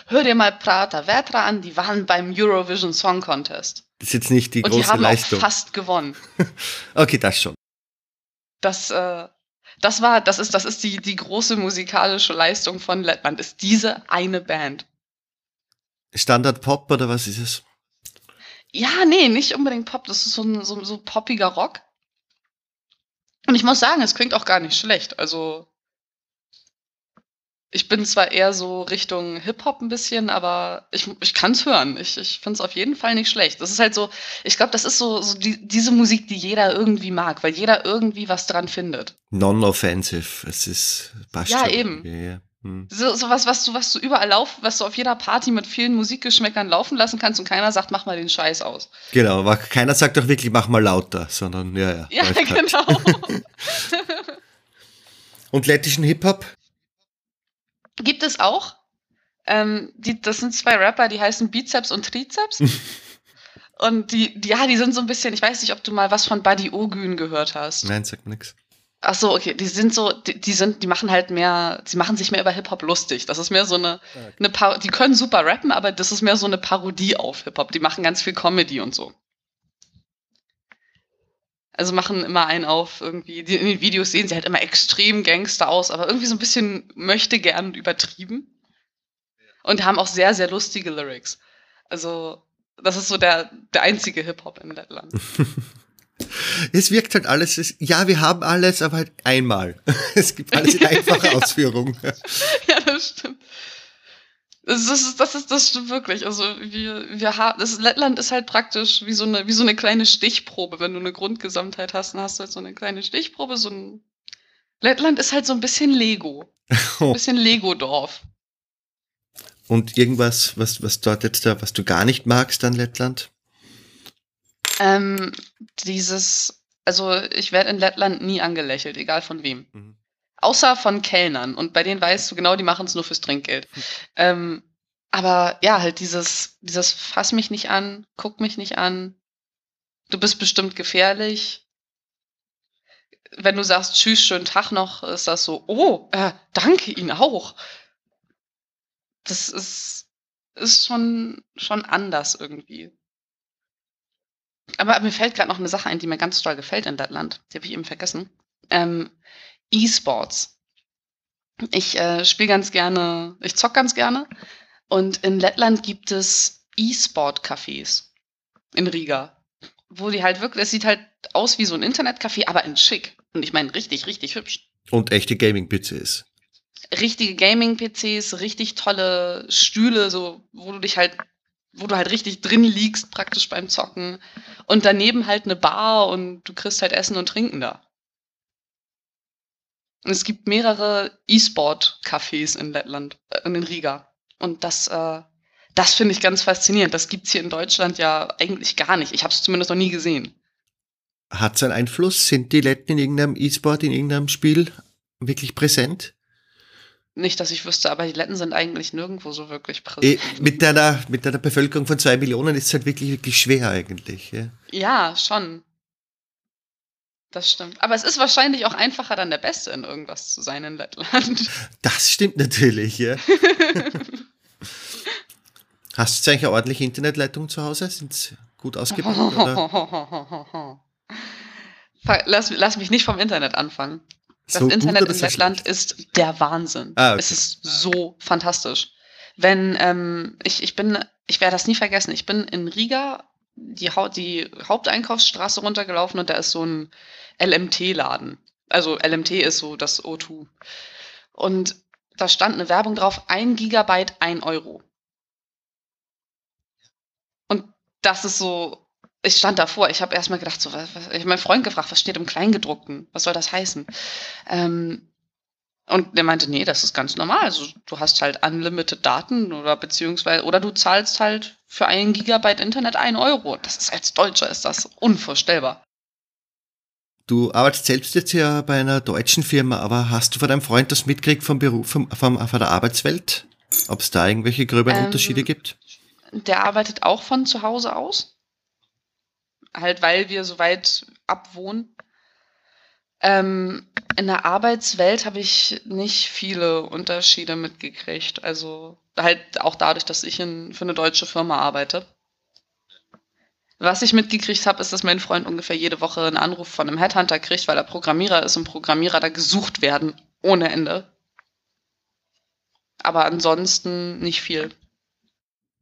hör dir mal Prata Vetra an, die waren beim Eurovision Song Contest. Das ist jetzt nicht die Und große Leistung. Und die haben Leistung. auch fast gewonnen. okay, das schon. Das, äh, das war, das ist, das ist die, die große musikalische Leistung von Lettland, ist diese eine Band. Standard Pop oder was ist es? Ja, nee, nicht unbedingt Pop, das ist so ein so, so poppiger Rock. Und ich muss sagen, es klingt auch gar nicht schlecht. Also, ich bin zwar eher so Richtung Hip-Hop ein bisschen, aber ich, ich kann es hören. Ich, ich finde es auf jeden Fall nicht schlecht. Das ist halt so, ich glaube, das ist so, so die, diese Musik, die jeder irgendwie mag, weil jeder irgendwie was dran findet. Non-offensive. Es ist passt Ja, eben. Ja, hm. So, so was, was du, was du überall lauf, was du auf jeder Party mit vielen Musikgeschmäckern laufen lassen kannst und keiner sagt, mach mal den Scheiß aus. Genau, aber keiner sagt doch wirklich, mach mal lauter, sondern ja, ja. Ja, genau. und lettischen Hip-Hop? Gibt es auch. Ähm, die, das sind zwei Rapper, die heißen Bizeps und Trizeps. und die, die, ja, die sind so ein bisschen, ich weiß nicht, ob du mal was von Buddy Ogün gehört hast. Nein, sagt mir nix. Ach so, okay, die sind so, die, die, sind, die machen halt mehr, sie machen sich mehr über Hip-Hop lustig. Das ist mehr so eine, okay. eine Par die können super rappen, aber das ist mehr so eine Parodie auf Hip-Hop. Die machen ganz viel Comedy und so. Also machen immer einen auf irgendwie. In den Videos sehen sie halt immer extrem Gangster aus, aber irgendwie so ein bisschen möchte gern übertrieben. Und haben auch sehr, sehr lustige Lyrics. Also, das ist so der, der einzige Hip-Hop in Lettland. Es wirkt halt alles, es, ja, wir haben alles, aber halt einmal. Es gibt alles in einfacher Ausführung. ja, das stimmt. Das ist, das ist, das stimmt wirklich. Also wir, wir haben, das Lettland ist halt praktisch wie so eine, wie so eine kleine Stichprobe. Wenn du eine Grundgesamtheit hast, dann hast du halt so eine kleine Stichprobe. So ein Lettland ist halt so ein bisschen Lego, ein bisschen Lego-Dorf. Und irgendwas, was, was dort jetzt da, was du gar nicht magst an Lettland? Ähm, dieses, also ich werde in Lettland nie angelächelt, egal von wem. Mhm. Außer von Kellnern. Und bei denen weißt du genau, die machen es nur fürs Trinkgeld. Hm. Ähm, aber ja, halt dieses, dieses fass mich nicht an, guck mich nicht an, du bist bestimmt gefährlich. Wenn du sagst, tschüss, schönen Tag noch, ist das so, oh, äh, danke Ihnen auch. Das ist, ist schon, schon anders irgendwie. Aber mir fällt gerade noch eine Sache ein, die mir ganz toll gefällt in Lettland. Die habe ich eben vergessen. Ähm, E-Sports. Ich äh, spiele ganz gerne, ich zock ganz gerne. Und in Lettland gibt es E-Sport-Cafés in Riga. Wo die halt wirklich, es sieht halt aus wie so ein Internetcafé, aber in schick. Und ich meine richtig, richtig hübsch. Und echte Gaming-PCs. Richtige Gaming-PCs, richtig tolle Stühle, so, wo du dich halt, wo du halt richtig drin liegst, praktisch beim Zocken. Und daneben halt eine Bar und du kriegst halt Essen und Trinken da. Und es gibt mehrere E-Sport-Cafés in Lettland, äh, in Riga. Und das, äh, das finde ich ganz faszinierend. Das gibt es hier in Deutschland ja eigentlich gar nicht. Ich habe es zumindest noch nie gesehen. Hat es einen Einfluss? Sind die Letten in irgendeinem E-Sport, in irgendeinem Spiel wirklich präsent? Nicht, dass ich wüsste, aber die Letten sind eigentlich nirgendwo so wirklich präsent. E mit, einer, mit einer Bevölkerung von zwei Millionen ist es halt wirklich, wirklich schwer eigentlich. Ja, ja schon. Das stimmt. Aber es ist wahrscheinlich auch einfacher, dann der Beste in irgendwas zu sein in Lettland. Das stimmt natürlich, ja. Hast du eigentlich eine ordentliche Internetleitung zu Hause? Sind sie gut ausgebaut? lass, lass, mich nicht vom Internet anfangen. Das so Internet in Lettland ist der Wahnsinn. Ah, okay. Es ist so fantastisch. Wenn ähm, ich, ich bin, ich werde das nie vergessen. Ich bin in Riga die, ha die Haupteinkaufsstraße runtergelaufen und da ist so ein LMT-Laden. Also LMT ist so das O2. Und da stand eine Werbung drauf, ein Gigabyte, ein Euro. Und das ist so, ich stand davor, ich habe erstmal gedacht, so, was, was, ich habe meinen Freund gefragt, was steht im Kleingedruckten? Was soll das heißen? Ähm, und der meinte, nee, das ist ganz normal. Also du hast halt unlimited Daten oder beziehungsweise, oder du zahlst halt für einen Gigabyte Internet ein Euro. Das ist als Deutscher ist das unvorstellbar. Du arbeitest selbst jetzt ja bei einer deutschen Firma, aber hast du von deinem Freund das mitgekriegt vom Beruf, vom, vom, von der Arbeitswelt? Ob es da irgendwelche gröberen ähm, Unterschiede gibt? Der arbeitet auch von zu Hause aus. Halt, weil wir so weit abwohnen. Ähm, in der Arbeitswelt habe ich nicht viele Unterschiede mitgekriegt. Also halt auch dadurch, dass ich in, für eine deutsche Firma arbeite. Was ich mitgekriegt habe, ist, dass mein Freund ungefähr jede Woche einen Anruf von einem Headhunter kriegt, weil er Programmierer ist und Programmierer da gesucht werden ohne Ende. Aber ansonsten nicht viel.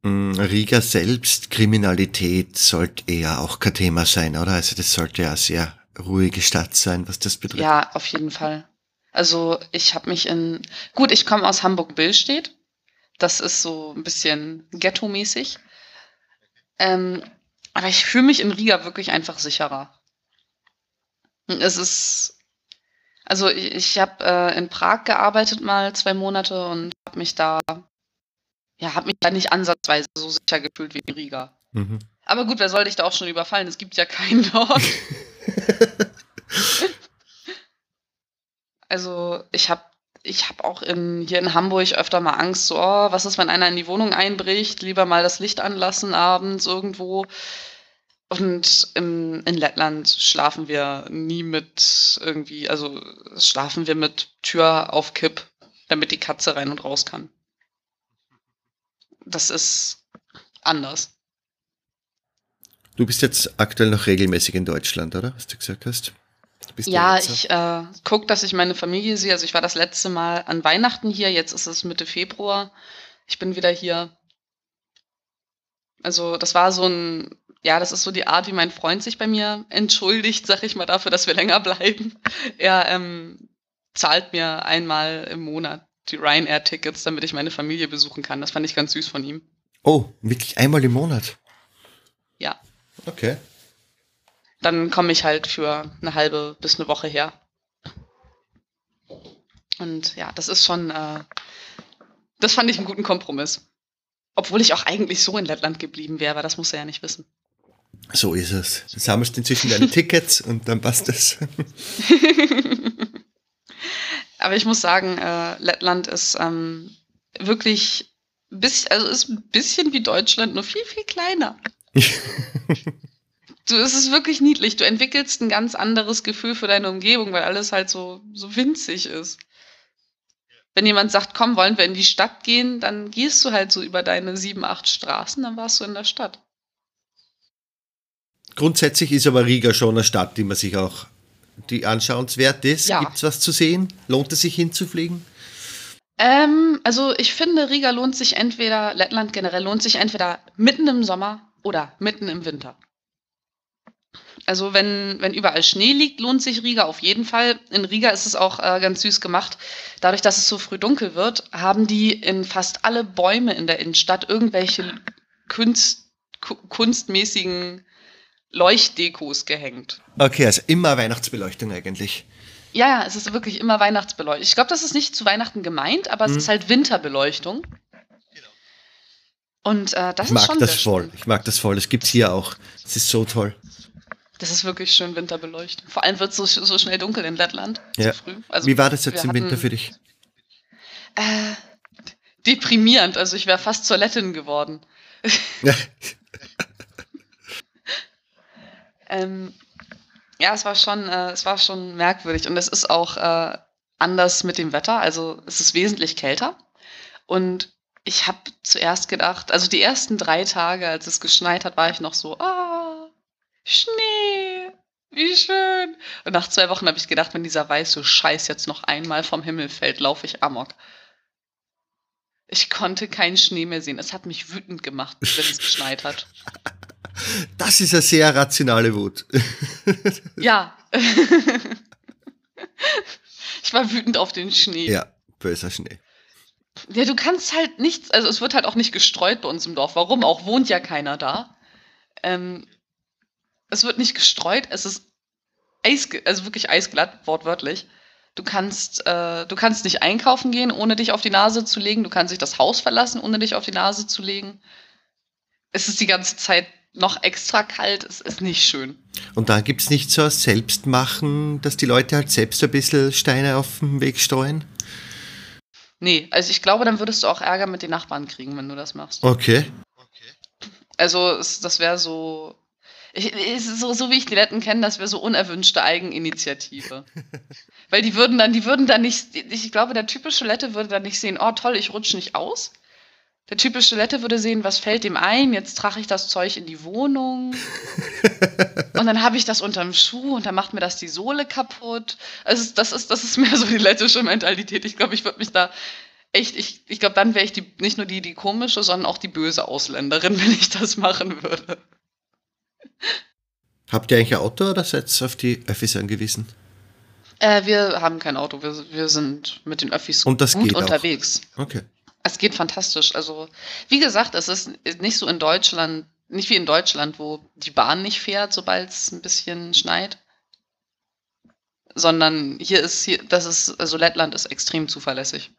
Mm, Riga selbst, Kriminalität sollte eher auch kein Thema sein, oder? Also das sollte ja sehr ruhige Stadt sein, was das betrifft. Ja, auf jeden Fall. Also ich habe mich in, gut, ich komme aus Hamburg-Billstedt. Das ist so ein bisschen ghetto-mäßig. Ähm, aber ich fühle mich in Riga wirklich einfach sicherer. Es ist, also ich, ich habe äh, in Prag gearbeitet mal zwei Monate und habe mich da, ja, habe mich da nicht ansatzweise so sicher gefühlt wie in Riga. Mhm. Aber gut, wer soll dich da auch schon überfallen? Es gibt ja keinen dort. also ich habe ich habe auch in, hier in Hamburg öfter mal Angst, so, oh, was ist, wenn einer in die Wohnung einbricht? Lieber mal das Licht anlassen abends irgendwo. Und im, in Lettland schlafen wir nie mit irgendwie, also schlafen wir mit Tür auf Kipp, damit die Katze rein und raus kann. Das ist anders. Du bist jetzt aktuell noch regelmäßig in Deutschland, oder? Was du gesagt hast. Ja, ich äh, gucke, dass ich meine Familie sehe. Also ich war das letzte Mal an Weihnachten hier, jetzt ist es Mitte Februar. Ich bin wieder hier. Also das war so ein, ja, das ist so die Art, wie mein Freund sich bei mir entschuldigt, sag ich mal, dafür, dass wir länger bleiben. Er ähm, zahlt mir einmal im Monat die Ryanair-Tickets, damit ich meine Familie besuchen kann. Das fand ich ganz süß von ihm. Oh, wirklich einmal im Monat? Ja. Okay. Dann komme ich halt für eine halbe bis eine Woche her. Und ja, das ist schon, äh, das fand ich einen guten Kompromiss. Obwohl ich auch eigentlich so in Lettland geblieben wäre, aber das muss er ja nicht wissen. So ist es. Du sammelst inzwischen deine Tickets und dann passt es. aber ich muss sagen, äh, Lettland ist ähm, wirklich, bisschen, also ist ein bisschen wie Deutschland, nur viel, viel kleiner. Du, es ist wirklich niedlich. Du entwickelst ein ganz anderes Gefühl für deine Umgebung, weil alles halt so, so winzig ist. Wenn jemand sagt, komm, wollen wir in die Stadt gehen, dann gehst du halt so über deine sieben, acht Straßen, dann warst du in der Stadt. Grundsätzlich ist aber Riga schon eine Stadt, die man sich auch, die anschauenswert ist. Ja. Gibt es was zu sehen? Lohnt es sich hinzufliegen? Ähm, also ich finde, Riga lohnt sich entweder, Lettland generell lohnt sich entweder mitten im Sommer oder mitten im Winter. Also wenn, wenn überall Schnee liegt, lohnt sich Riga auf jeden Fall. In Riga ist es auch äh, ganz süß gemacht. Dadurch, dass es so früh dunkel wird, haben die in fast alle Bäume in der Innenstadt irgendwelche Kunst, kunstmäßigen Leuchtdekos gehängt. Okay, also immer Weihnachtsbeleuchtung eigentlich. Ja, ja, es ist wirklich immer Weihnachtsbeleuchtung. Ich glaube, das ist nicht zu Weihnachten gemeint, aber es hm. ist halt Winterbeleuchtung. Und äh, das ich mag ist schon das voll. Ich mag das voll. Das gibt es hier auch. Das ist so toll. Das ist wirklich schön Winterbeleuchtung. Vor allem wird es so, so schnell dunkel in Lettland. Ja. So also, Wie war das jetzt im hatten, Winter für dich? Äh, deprimierend. Also ich wäre fast zur Lettin geworden. ähm, ja, es war schon, äh, es war schon merkwürdig und es ist auch äh, anders mit dem Wetter. Also es ist wesentlich kälter und ich habe zuerst gedacht, also die ersten drei Tage, als es geschneit hat, war ich noch so, ah, Schnee, wie schön. Und nach zwei Wochen habe ich gedacht, wenn dieser weiße Scheiß jetzt noch einmal vom Himmel fällt, laufe ich amok. Ich konnte keinen Schnee mehr sehen. Es hat mich wütend gemacht, wenn es geschneit hat. Das ist eine sehr rationale Wut. Ja. ich war wütend auf den Schnee. Ja, böser Schnee. Ja, du kannst halt nichts, also es wird halt auch nicht gestreut bei uns im Dorf. Warum? Auch wohnt ja keiner da. Ähm, es wird nicht gestreut, es ist eis, also wirklich eisglatt, wortwörtlich. Du kannst, äh, du kannst nicht einkaufen gehen, ohne dich auf die Nase zu legen. Du kannst nicht das Haus verlassen, ohne dich auf die Nase zu legen. Es ist die ganze Zeit noch extra kalt. Es ist nicht schön. Und da gibt es nicht so ein Selbstmachen, dass die Leute halt selbst ein bisschen Steine auf dem Weg streuen? Nee, also ich glaube, dann würdest du auch Ärger mit den Nachbarn kriegen, wenn du das machst. Okay. Also es, das wäre so, ich, so, so wie ich die Letten kenne, das wäre so unerwünschte Eigeninitiative. Weil die würden dann, die würden dann nicht, ich glaube, der typische Lette würde dann nicht sehen, oh toll, ich rutsche nicht aus. Der typische Lette würde sehen, was fällt ihm ein, jetzt trage ich das Zeug in die Wohnung. und dann habe ich das unterm Schuh und dann macht mir das die Sohle kaputt. Also das ist, das ist mehr so die lettische Mentalität. Ich glaube, ich würde mich da echt, ich, ich glaube, dann wäre ich die, nicht nur die, die komische, sondern auch die böse Ausländerin, wenn ich das machen würde. Habt ihr eigentlich ein Auto oder seid ihr auf die Öffis angewiesen? Äh, wir haben kein Auto, wir, wir sind mit den Öffis Und das gut geht unterwegs. Auch. Okay. Es geht fantastisch. Also, wie gesagt, es ist nicht so in Deutschland, nicht wie in Deutschland, wo die Bahn nicht fährt, sobald es ein bisschen schneit. Sondern hier ist hier, das ist, also Lettland ist extrem zuverlässig.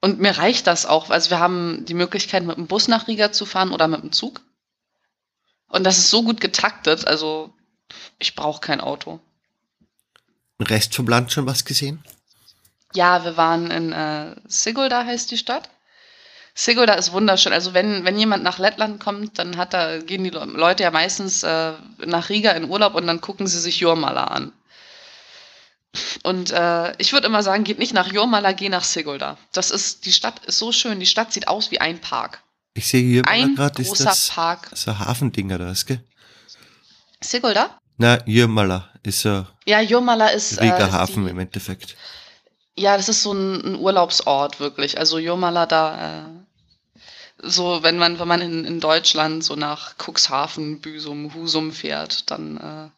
Und mir reicht das auch. Also wir haben die Möglichkeit, mit dem Bus nach Riga zu fahren oder mit dem Zug. Und das ist so gut getaktet, also ich brauche kein Auto. Rest vom Land schon was gesehen? Ja, wir waren in äh, Sigulda, heißt die Stadt. Sigulda ist wunderschön. Also wenn, wenn jemand nach Lettland kommt, dann hat da, gehen die Leute ja meistens äh, nach Riga in Urlaub und dann gucken sie sich Jurmala an. Und äh, ich würde immer sagen, geht nicht nach Jurmala, geh nach Sigulda. Das ist, die Stadt ist so schön. Die Stadt sieht aus wie ein Park. Ich sehe hier Ein gerade, ist großer das Park. so ein Hafending oder was, gell? Sigulda? Na, Jürmala ist ein Ja, Jurmala ist. äh, ist Hafen die, im Endeffekt. Ja, das ist so ein, ein Urlaubsort wirklich. Also Jurmala da, äh, so wenn man, wenn man in, in Deutschland so nach Cuxhaven, Büsum, Husum fährt, dann äh,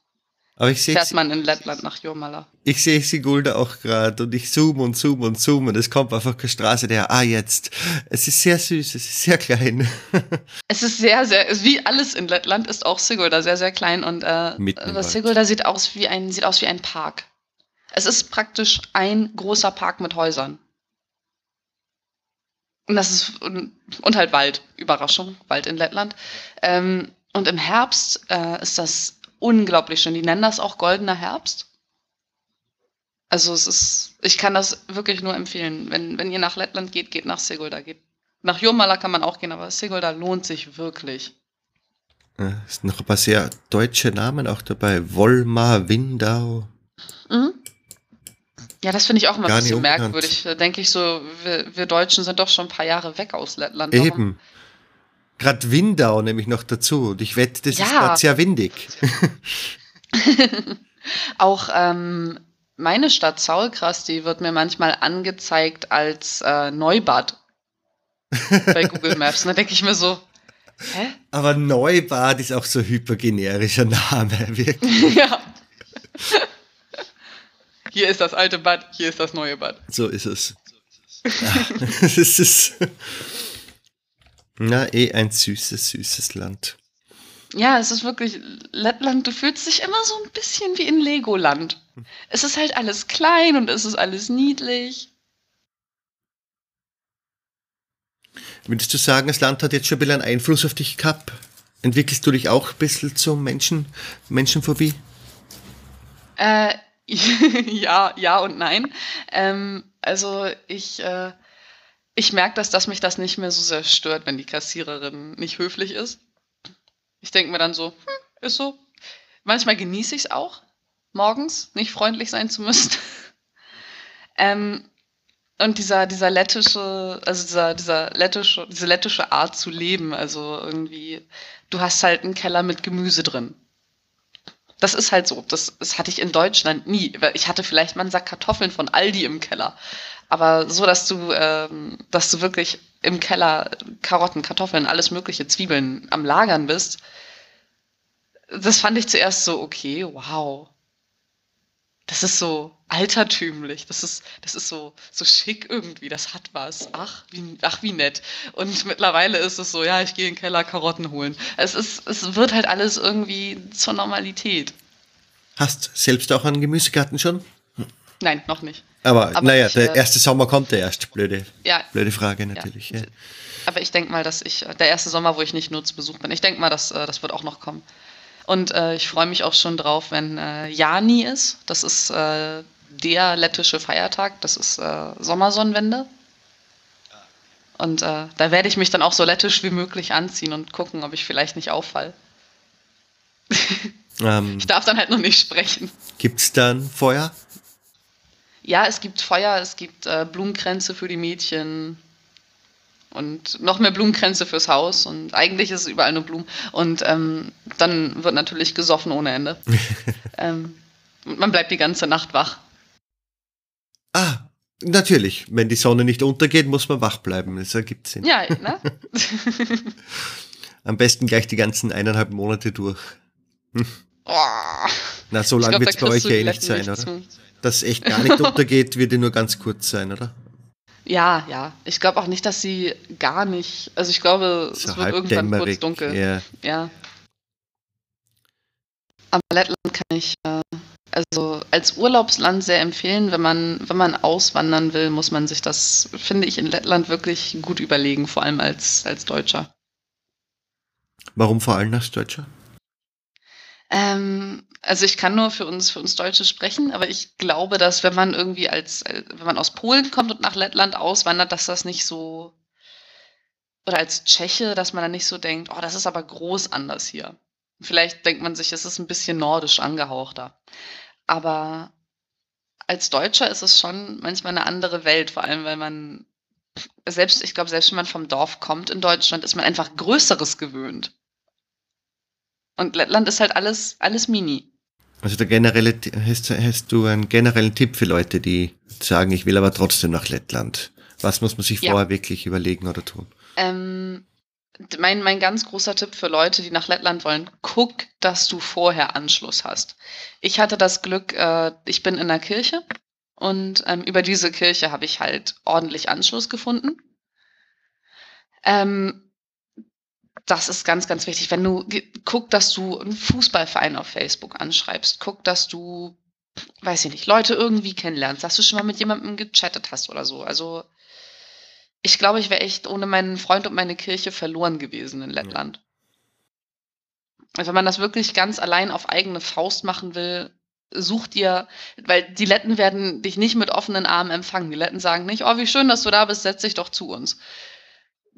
Aber ich fährt man in Lettland nach Jurmala. ich sehe Sigulda auch gerade und ich zoome und zoome und zoome und es kommt einfach keine Straße der, ah jetzt. Es ist sehr süß, es ist sehr klein. Es ist sehr, sehr, wie alles in Lettland ist auch Sigulda sehr, sehr klein und äh. Sigulda sieht aus wie ein, sieht aus wie ein Park. Es ist praktisch ein großer Park mit Häusern. Und das ist, und, und halt Wald. Überraschung, Wald in Lettland. Ähm, und im Herbst äh, ist das unglaublich schön. Die nennen das auch goldener Herbst. Also es ist, ich kann das wirklich nur empfehlen. Wenn, wenn ihr nach Lettland geht, geht nach Sigulda. Geht. Nach Jurmala kann man auch gehen, aber Sigulda lohnt sich wirklich. Äh, Es sind noch ein paar sehr deutsche Namen auch dabei. Wolmar, Windau. Mhm. Ja, das finde ich auch immer ein bisschen unbekannt. merkwürdig. Da denke ich so, wir, wir Deutschen sind doch schon ein paar Jahre weg aus Lettland. Eben. Gerade Windau nämlich noch dazu. Und ich wette, das ist Ja. gerade sehr windig. Auch ähm, meine Stadt Saulkras, die wird mir manchmal angezeigt als äh, Neubad bei Google Maps. Und da denke ich mir so, hä? Aber Neubad ist auch so ein hypergenerischer Name. Wirklich. ja. Hier ist das alte Bad, hier ist das neue Bad. So ist es. Ja, es ist. Na, eh ein süßes, süßes Land. Ja, es ist wirklich Lettland, du fühlst dich immer so ein bisschen wie in Legoland. Es ist halt alles klein und es ist alles niedlich. Würdest du sagen, das Land hat jetzt schon ein bisschen einen Einfluss auf dich gehabt? Entwickelst du dich auch ein bisschen zum Menschen, Menschenphobie? Äh, ja, ja und nein. Ähm, also ich, äh, ich merke, dass, dass mich das nicht mehr so sehr stört, wenn die Kassiererin nicht höflich ist. Ich denke mir dann so, hm, ist so. Manchmal genieße ich es auch, morgens nicht freundlich sein zu müssen. ähm, und dieser, dieser lettische, also dieser, dieser lettische, diese lettische Art zu leben, also irgendwie, du hast halt einen Keller mit Gemüse drin. Das ist halt so. Das, das hatte ich in Deutschland nie. Ich hatte vielleicht mal einen Sack Kartoffeln von Aldi im Keller. Aber so, dass du, ähm, dass du wirklich im Keller Karotten, Kartoffeln, alles mögliche, Zwiebeln am Lagern bist, das fand ich zuerst so, okay, wow. Das ist so altertümlich. Das ist, das ist so, so schick irgendwie. Das hat was. Ach, wie, ach, wie nett. Und mittlerweile ist es so, ja, ich gehe in den Keller Karotten holen. Es ist, es wird halt alles irgendwie zur Normalität. Hast selbst auch einen Gemüsegarten schon? Nein, noch nicht. Aber, Aber naja, ich, der äh, erste Sommer kommt ja erst. Blöde, Ja, blöde Frage natürlich. Ja. aber ich denke mal, dass ich, der erste Sommer, wo ich nicht nur zu Besuch bin, ich denke mal, dass, äh, das wird auch noch kommen. Und äh, ich freue mich auch schon drauf, wenn äh, Jani ist. Das ist äh, der lettische Feiertag. Das ist äh, Sommersonnenwende. Und äh, da werde ich mich dann auch so lettisch wie möglich anziehen und gucken, ob ich vielleicht nicht auffall. Ähm, Ich darf dann halt noch nicht sprechen. gibt's dann Feuer? Ja, es gibt Feuer, es gibt äh, Blumenkränze für die Mädchen und noch mehr Blumenkränze fürs Haus und eigentlich ist es überall nur Blumen. Und ähm, dann wird natürlich gesoffen ohne Ende. ähm, und man bleibt die ganze Nacht wach. Ah, natürlich. Wenn die Sonne nicht untergeht, muss man wach bleiben. Das ergibt Sinn. Ja, ne? Am besten gleich die ganzen eineinhalb Monate durch. Oh, Na, so lange wird es bei euch ja eh nicht sein, oder? Dass echt gar nicht untergeht, wird ja nur ganz kurz sein, oder? Ja, ja. Ich glaube auch nicht, dass sie gar nicht. Also ich glaube, So es wird irgendwann kurz dunkel. Ja. Ja. Aber Lettland kann ich äh, also als Urlaubsland sehr empfehlen. Wenn man, wenn man auswandern will, muss man sich das, finde ich, in Lettland wirklich gut überlegen, vor allem als, als Deutscher. Warum vor allem als Deutscher? Ähm, also ich kann nur für uns, für uns Deutsche sprechen, aber ich glaube, dass wenn man irgendwie als, wenn man aus Polen kommt und nach Lettland auswandert, dass das nicht so oder als Tscheche, dass man dann nicht so denkt, oh, das ist aber groß anders hier. Vielleicht denkt man sich, es ist ein bisschen nordisch angehauchter. Aber als Deutscher ist es schon manchmal eine andere Welt, vor allem weil man selbst, ich glaube, selbst wenn man vom Dorf kommt in Deutschland, ist man einfach Größeres gewöhnt. Und Lettland ist halt alles, alles mini. Also der generelle, hast, hast du einen generellen Tipp für Leute, die sagen, ich will aber trotzdem nach Lettland? Was muss man sich ja. vorher wirklich überlegen oder tun? Ähm, mein, mein ganz großer Tipp für Leute, die nach Lettland wollen, guck, dass du vorher Anschluss hast. Ich hatte das Glück, äh, ich bin in der Kirche und ähm, über diese Kirche habe ich halt ordentlich Anschluss gefunden. Ähm, das ist ganz, ganz wichtig. Wenn du guck, dass du einen Fußballverein auf Facebook anschreibst, guck, dass du, weiß ich nicht, Leute irgendwie kennenlernst, dass du schon mal mit jemandem gechattet hast oder so. Also ich glaube, ich wäre echt ohne meinen Freund und meine Kirche verloren gewesen in Lettland. Also wenn man das wirklich ganz allein auf eigene Faust machen will, such dir, weil die Letten werden dich nicht mit offenen Armen empfangen. Die Letten sagen nicht, oh, wie schön, dass du da bist, setz dich doch zu uns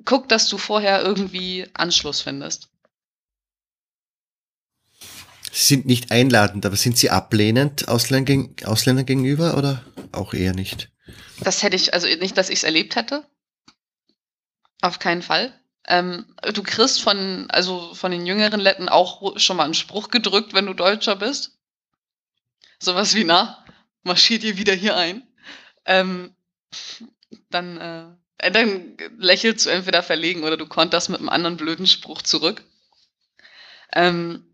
guck, dass du vorher irgendwie Anschluss findest. Sie sind nicht einladend, aber sind sie ablehnend Ausländern, Ausländern gegenüber oder auch eher nicht? Das hätte ich, also nicht, dass ich es erlebt hätte. Auf keinen Fall. Ähm, du kriegst von, also von den jüngeren Letten auch schon mal einen Spruch gedrückt, wenn du Deutscher bist. Sowas wie, na, marschiert ihr wieder hier ein. Ähm, dann äh, äh, dann lächelst du entweder verlegen oder du konterst mit einem anderen blöden Spruch zurück. Ähm,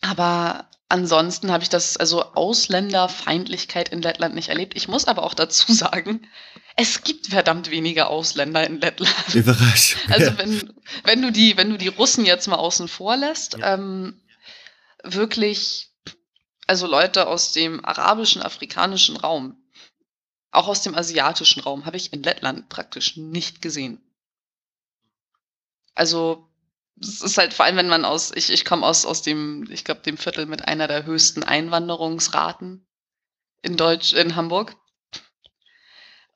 aber ansonsten habe ich das, also Ausländerfeindlichkeit in Lettland nicht erlebt. Ich muss aber auch dazu sagen, es gibt verdammt wenige Ausländer in Lettland. Überraschung. Also wenn, wenn du die, wenn du die Russen jetzt mal außen vor lässt, ja. ähm, wirklich, also Leute aus dem arabischen, afrikanischen Raum, auch aus dem asiatischen Raum habe ich in Lettland praktisch nicht gesehen. Also es ist halt vor allem, wenn man aus, ich, ich komme aus, aus dem, ich glaube, dem Viertel mit einer der höchsten Einwanderungsraten in Deutsch, in Hamburg.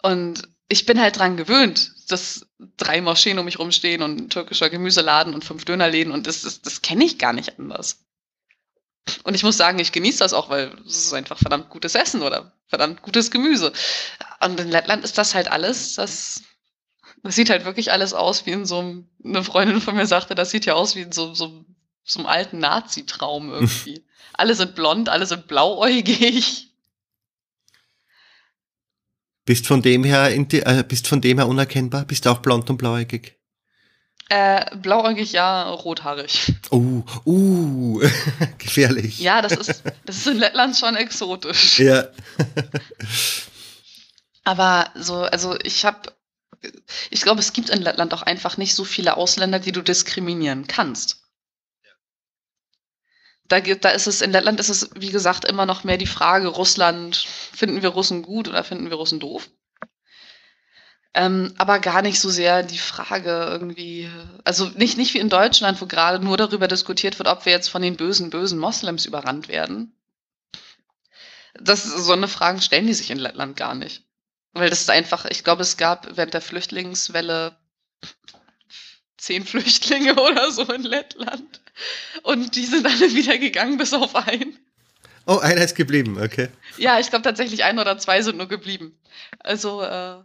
Und ich bin halt dran gewöhnt, dass drei Moscheen um mich rumstehen und ein türkischer Gemüseladen und fünf Dönerläden und das, das, das kenne ich gar nicht anders. Und ich muss sagen, ich genieße das auch, weil es ist einfach verdammt gutes Essen oder verdammt gutes Gemüse. Und in Lettland ist das halt alles, das, das sieht halt wirklich alles aus wie in so einem, eine Freundin von mir sagte, das sieht ja aus wie in so, so, so einem alten Nazi-Traum irgendwie. alle sind blond, alle sind blauäugig. Bist von dem her, äh, bist von dem her unerkennbar? Bist du auch blond und blauäugig? Äh, blauäugig ja, rothaarig. Uh, uh, gefährlich. Ja, das ist, das ist in Lettland schon exotisch. Ja. Aber so, also ich habe, ich glaube, es gibt in Lettland auch einfach nicht so viele Ausländer, die du diskriminieren kannst. Da, da ist es, in Lettland ist es, wie gesagt, immer noch mehr die Frage, Russland, finden wir Russen gut oder finden wir Russen doof? Ähm, aber gar nicht so sehr die Frage irgendwie, also nicht, nicht wie in Deutschland, wo gerade nur darüber diskutiert wird, ob wir jetzt von den bösen, bösen Moslems überrannt werden. Das, so eine Fragen stellen die sich in Lettland gar nicht. Weil das ist einfach, ich glaube, es gab während der Flüchtlingswelle zehn Flüchtlinge oder so in Lettland. Und die sind alle wieder gegangen, bis auf einen. Oh, einer ist geblieben, okay. Ja, ich glaube tatsächlich ein oder zwei sind nur geblieben. Also, äh,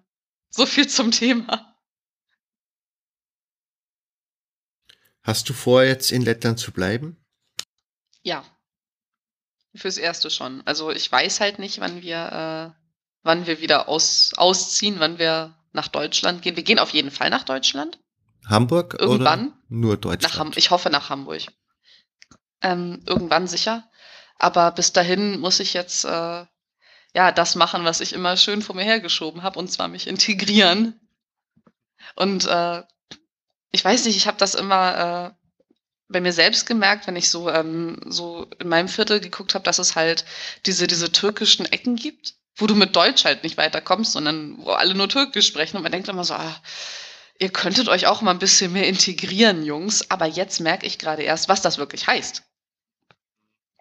so viel zum Thema. Hast du vor, jetzt in Lettland zu bleiben? Ja. Fürs Erste schon. Also ich weiß halt nicht, wann wir, äh, wann wir wieder aus, ausziehen, wann wir nach Deutschland gehen. Wir gehen auf jeden Fall nach Deutschland. Hamburg irgendwann oder nur Deutschland? Nach ich hoffe nach Hamburg. Ähm, irgendwann sicher. Aber bis dahin muss ich jetzt äh, ja, das machen, was ich immer schön vor mir hergeschoben habe, und zwar mich integrieren. Und äh, ich weiß nicht, ich habe das immer äh, bei mir selbst gemerkt, wenn ich so, ähm, so in meinem Viertel geguckt habe, dass es halt diese, diese türkischen Ecken gibt, wo du mit Deutsch halt nicht weiterkommst, sondern wo alle nur Türkisch sprechen. Und man denkt immer so, ah, ihr könntet euch auch mal ein bisschen mehr integrieren, Jungs. Aber jetzt merke ich gerade erst, was das wirklich heißt.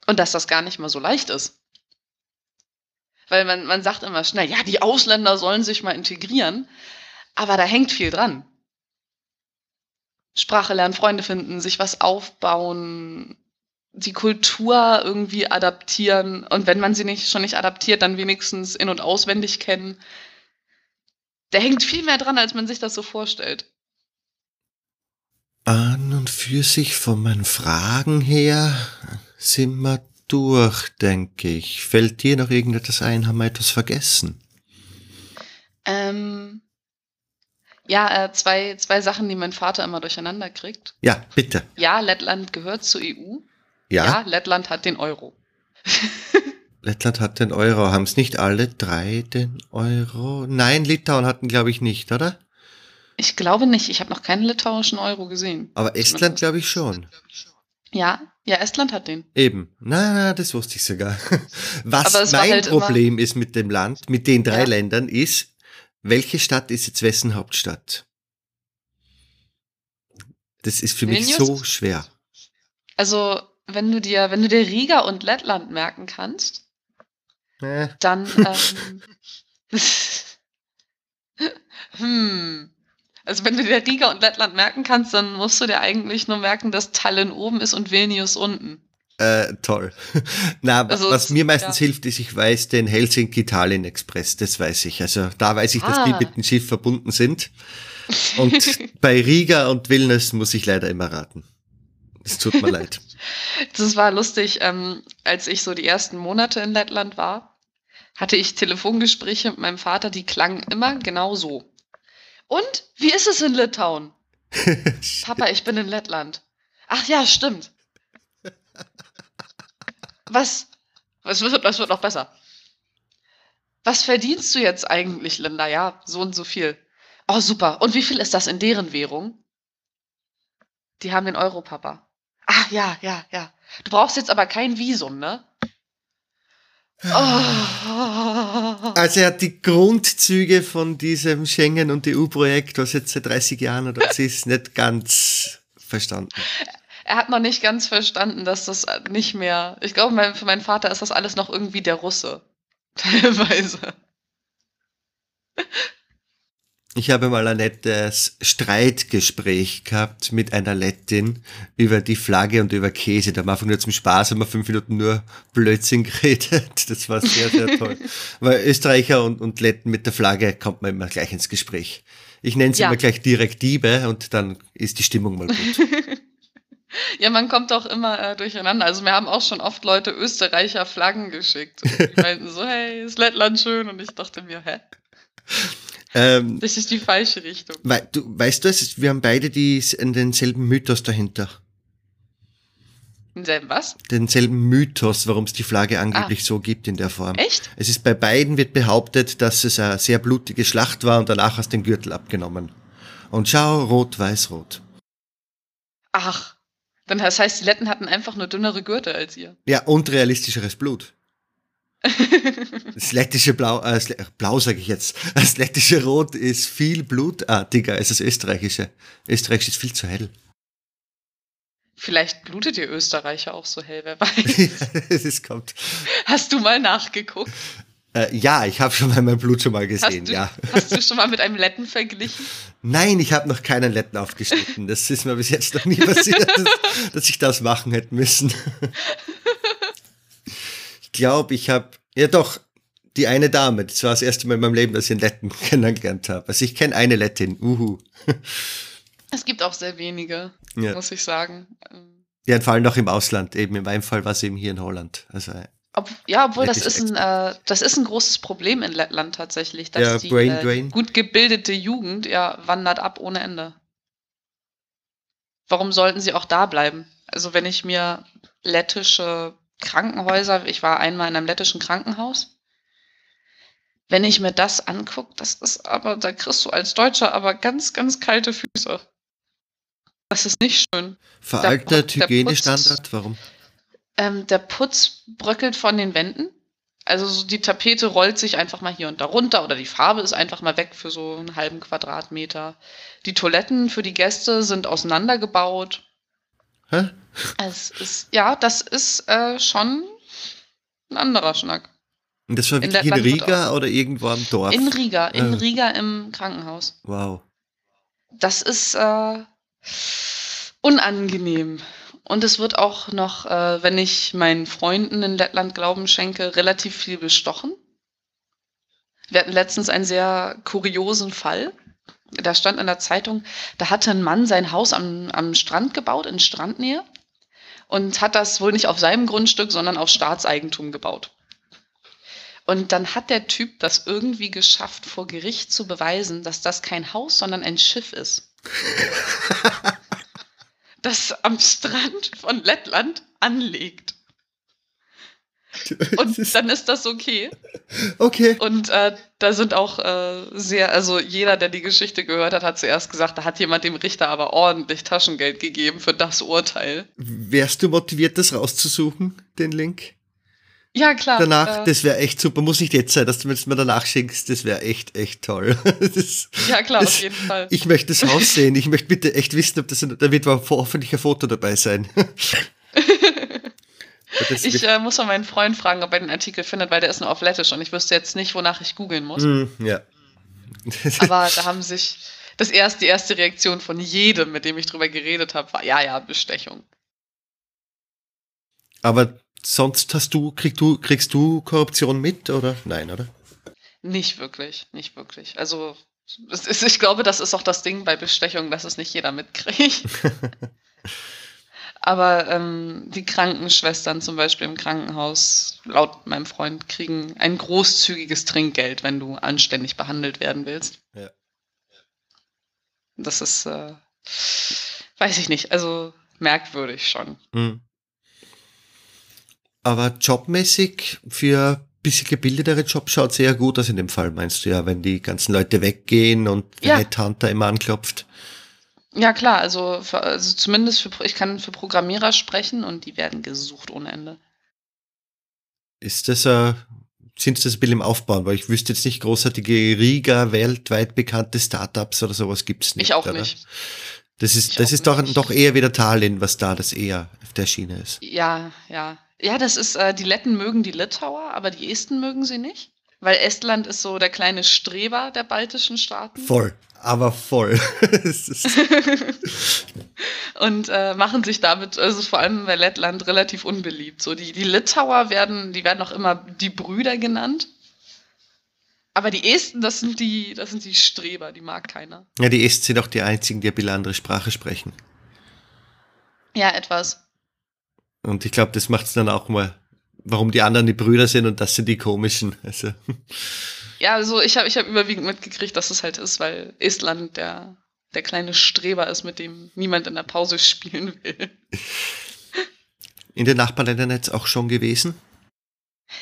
Und dass das gar nicht mal so leicht ist. Weil man, man sagt immer schnell, ja, die Ausländer sollen sich mal integrieren. Aber da hängt viel dran. Sprache lernen, Freunde finden, sich was aufbauen, die Kultur irgendwie adaptieren. Und wenn man sie nicht schon nicht adaptiert, dann wenigstens in- und auswendig kennen. Der hängt viel mehr dran, als man sich das so vorstellt. An und für sich von meinen Fragen her sind wir durch, denke ich. Fällt dir noch irgendetwas ein? Haben wir etwas vergessen? Ähm, ja, äh, zwei, zwei Sachen, die mein Vater immer durcheinander kriegt. Ja, bitte. Ja, Lettland gehört zur EU. Ja, Ja, Lettland hat den Euro. Lettland hat den Euro. Haben es nicht alle drei den Euro? Nein, Litauen hatten, glaube ich, nicht, oder? Ich glaube nicht. Ich habe noch keinen litauischen Euro gesehen. Aber Estland, glaube ich, schon. Ja, ja, Estland hat den. Eben. Na, na, das wusste ich sogar. Was mein halt Problem ist mit dem Land, mit den drei Ja. Ländern, ist, welche Stadt ist jetzt wessen Hauptstadt? Das ist für mich Vilnius? so schwer. Also, wenn du dir, wenn du dir Riga und Lettland merken kannst, Äh, dann ähm, hm. Also wenn du dir Riga und Lettland merken kannst, dann musst du dir eigentlich nur merken, dass Tallinn oben ist und Vilnius unten. Äh, toll. Na, Also was mir meistens ja. hilft, ist, ich weiß den Helsinki-Tallinn Express, das weiß ich. Also da weiß ich, dass die Ah. mit dem Schiff verbunden sind. Und bei Riga und Vilnius muss ich leider immer raten. Es tut mir leid. Das war lustig, ähm, als ich so die ersten Monate in Lettland war, hatte ich Telefongespräche mit meinem Vater, die klangen immer genau so. Und wie ist es in Litauen? Papa, ich bin in Lettland. Ach ja, stimmt. Was? Was wird, das wird noch besser. Was verdienst du jetzt eigentlich, Linda? Ja, so und so viel. Oh, super. Und wie viel ist das in deren Währung? Die haben den Euro, Papa. Ah, ja, ja, ja. Du brauchst jetzt aber kein Visum, ne? Oh. Also er hat die Grundzüge von diesem Schengen- und EU-Projekt, was jetzt seit 30 Jahren oder was ist, nicht ganz verstanden. Er hat noch nicht ganz verstanden, dass das nicht mehr. Ich glaube, mein, für meinen Vater ist das alles noch irgendwie der Russe. Teilweise. Ich habe mal ein nettes Streitgespräch gehabt mit einer Lettin über die Flagge und über Käse. Da am Anfang nur zum Spaß haben wir fünf Minuten nur Blödsinn geredet. Das war sehr, sehr toll. Weil Österreicher und, und Letten mit der Flagge kommt man immer gleich ins Gespräch. Ich nenne sie Ja. immer gleich Direktive und dann ist die Stimmung mal gut. Ja, man kommt auch immer äh, durcheinander. Also mir haben auch schon oft Leute Österreicher Flaggen geschickt. Und die meinten so, hey, ist Lettland schön? Und ich dachte mir, hä? Ähm, Das ist die falsche Richtung. wei- du, weißt du, wir haben beide die, denselben Mythos dahinter. Denselben was? Denselben Mythos, warum es die Flagge angeblich so gibt in der Form. Echt? Es ist bei beiden wird behauptet, dass es eine sehr blutige Schlacht war und danach hast du den Gürtel abgenommen. Und schau, rot, weiß, rot. Ach. Dann das heißt, die Letten hatten einfach nur dünnere Gürtel als ihr. Ja, und realistischeres Blut. Das lettische Blau, äh, Blau sage ich jetzt, das lettische Rot ist viel blutartiger als das österreichische. Österreichisch ist viel zu hell. Vielleicht blutet ihr Österreicher auch so hell, wer weiß. es kommt. Hast du mal nachgeguckt? Äh, ja, ich habe schon mal mein Blut schon mal Hast gesehen, du, ja. hast du schon mal mit einem Letten verglichen? Nein, ich habe noch keinen Letten aufgeschnitten. Das ist mir bis jetzt noch nie passiert, dass, dass ich das machen hätte müssen. Ich glaube, ich habe, ja doch, die eine Dame, das war das erste Mal in meinem Leben, dass ich einen Letten kennengelernt habe. Also ich kenne eine Lettin, uhu. Es gibt auch sehr wenige, Ja. muss ich sagen. Ja, vor allem noch im Ausland, eben in meinem Fall war es eben hier in Holland. Also äh, Ob, ja, obwohl das ist, ein, äh, das ist ein großes Problem in Lettland tatsächlich, dass Ja, die Brain äh, Drain. gut gebildete Jugend ja wandert ab ohne Ende. Warum sollten sie auch da bleiben? Also wenn ich mir lettische Krankenhäuser, ich war einmal in einem lettischen Krankenhaus, wenn ich mir das angucke, das ist aber, da kriegst du als Deutscher aber ganz, ganz kalte Füße. Das ist nicht schön. veraltet, der Hygienestandard, warum? Ähm, der Putz bröckelt von den Wänden. Also so die Tapete rollt sich einfach mal hier und da runter oder die Farbe ist einfach mal weg für so einen halben Quadratmeter. Die Toiletten für die Gäste sind auseinandergebaut. Hä? Es ist, ja, das ist äh, schon ein anderer Schnack. Und das war In wirklich in, Riga oder irgendwo am Dorf? In Riga, in Ah. Riga im Krankenhaus. wow. Das ist äh, unangenehm. Und es wird auch noch, äh, wenn ich meinen Freunden in Lettland Glauben schenke, relativ viel bestochen. Wir hatten letztens einen sehr kuriosen Fall. Da stand in der Zeitung, da hatte ein Mann sein Haus am, am Strand gebaut, in Strandnähe, und hat das wohl nicht auf seinem Grundstück, sondern auf Staatseigentum gebaut. Und dann hat der Typ das irgendwie geschafft, vor Gericht zu beweisen, dass das kein Haus, sondern ein Schiff ist. das am Strand von Lettland anlegt. Und dann ist das okay. Okay. Und äh, da sind auch äh, sehr, also jeder, der die Geschichte gehört hat, hat zuerst gesagt, da hat jemand dem Richter aber ordentlich Taschengeld gegeben für das Urteil. Wärst du motiviert, das rauszusuchen, den Link? Ja, klar. Danach, äh, das wäre echt super. Muss nicht jetzt sein, dass du mir das mal danach schickst. Das wäre echt, echt toll. Das, ja, klar, das, auf jeden Fall. Ich möchte das Haus sehen. Ich möchte bitte echt wissen, ob das, da wird hoffentlich ein Foto dabei sein. ich äh, muss mal meinen Freund fragen, ob er den Artikel findet, weil der ist nur auf Lettisch und ich wüsste jetzt nicht, wonach ich googeln muss. Mm, ja. Aber da haben sich das erste, die erste Reaktion von jedem, mit dem ich drüber geredet habe, war ja, ja, Bestechung. Aber sonst hast du, kriegst du, kriegst du Korruption mit oder nein, oder? Nicht wirklich, nicht wirklich. Also ist, ich glaube, das ist auch das Ding bei Bestechung, dass es nicht jeder mitkriegt. Aber ähm, die Krankenschwestern zum Beispiel im Krankenhaus, laut meinem Freund, kriegen ein großzügiges Trinkgeld, wenn du anständig behandelt werden willst. Ja. Das ist, äh, weiß ich nicht, also merkwürdig schon. Mhm. Aber jobmäßig für bisschen gebildetere Jobs schaut sehr gut aus in dem Fall, meinst du ja, wenn die ganzen Leute weggehen und der ja. Headhunter immer anklopft. Ja, klar, also, für, also zumindest für, ich kann für Programmierer sprechen und die werden gesucht ohne Ende. Ist das, äh, sind das ein bisschen im Aufbauen? Weil ich wüsste jetzt nicht großartige Riga, weltweit bekannte Startups oder sowas gibt es nicht. Ich auch oder? nicht. Das ist, das ist doch, doch eher wieder Tallinn, was da das eher auf der Schiene ist. Ja, ja. Ja, das ist, äh, die Letten mögen die Litauer, aber die Esten mögen sie nicht. Weil Estland ist so der kleine Streber der baltischen Staaten. Voll, aber voll. und äh, machen sich damit, also vor allem bei Lettland, relativ unbeliebt. So die, die Litauer werden, die werden auch immer die Brüder genannt. Aber die Esten, das sind die, das sind die Streber, die mag keiner. Ja, die Esten sind auch die einzigen, die ein bisschen andere Sprache sprechen. Ja, etwas. Und ich glaube, das macht es dann auch mal warum die anderen die Brüder sind und das sind die komischen. Also. Ja, also ich habe ich hab überwiegend mitgekriegt, dass es halt ist, weil Estland der, der kleine Streber ist, mit dem niemand in der Pause spielen will. In den Nachbarländern jetzt auch schon gewesen?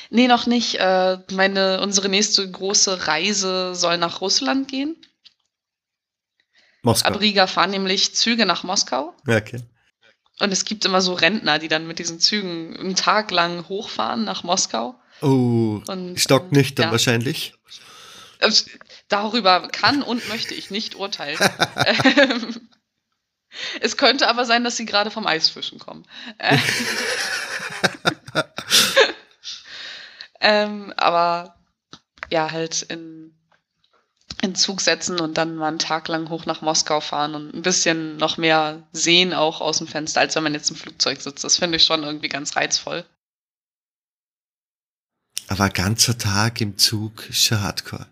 Nee, noch nicht. Äh, meine, unsere nächste große Reise soll nach Russland gehen. Moskau. Ab Riga fahren nämlich Züge nach Moskau. Okay. Und es gibt immer so Rentner, die dann mit diesen Zügen einen Tag lang hochfahren nach Moskau. Oh, und, stocknüchtern ja. wahrscheinlich. Also, darüber kann und möchte ich nicht urteilen. Ähm, es könnte aber sein, dass sie gerade vom Eisfischen kommen. ähm, aber ja, halt in in Zug setzen und dann mal einen Tag lang hoch nach Moskau fahren und ein bisschen noch mehr sehen auch aus dem Fenster, als wenn man jetzt im Flugzeug sitzt. Das finde ich schon irgendwie ganz reizvoll. Aber ganzer Tag im Zug ist schon hardcore.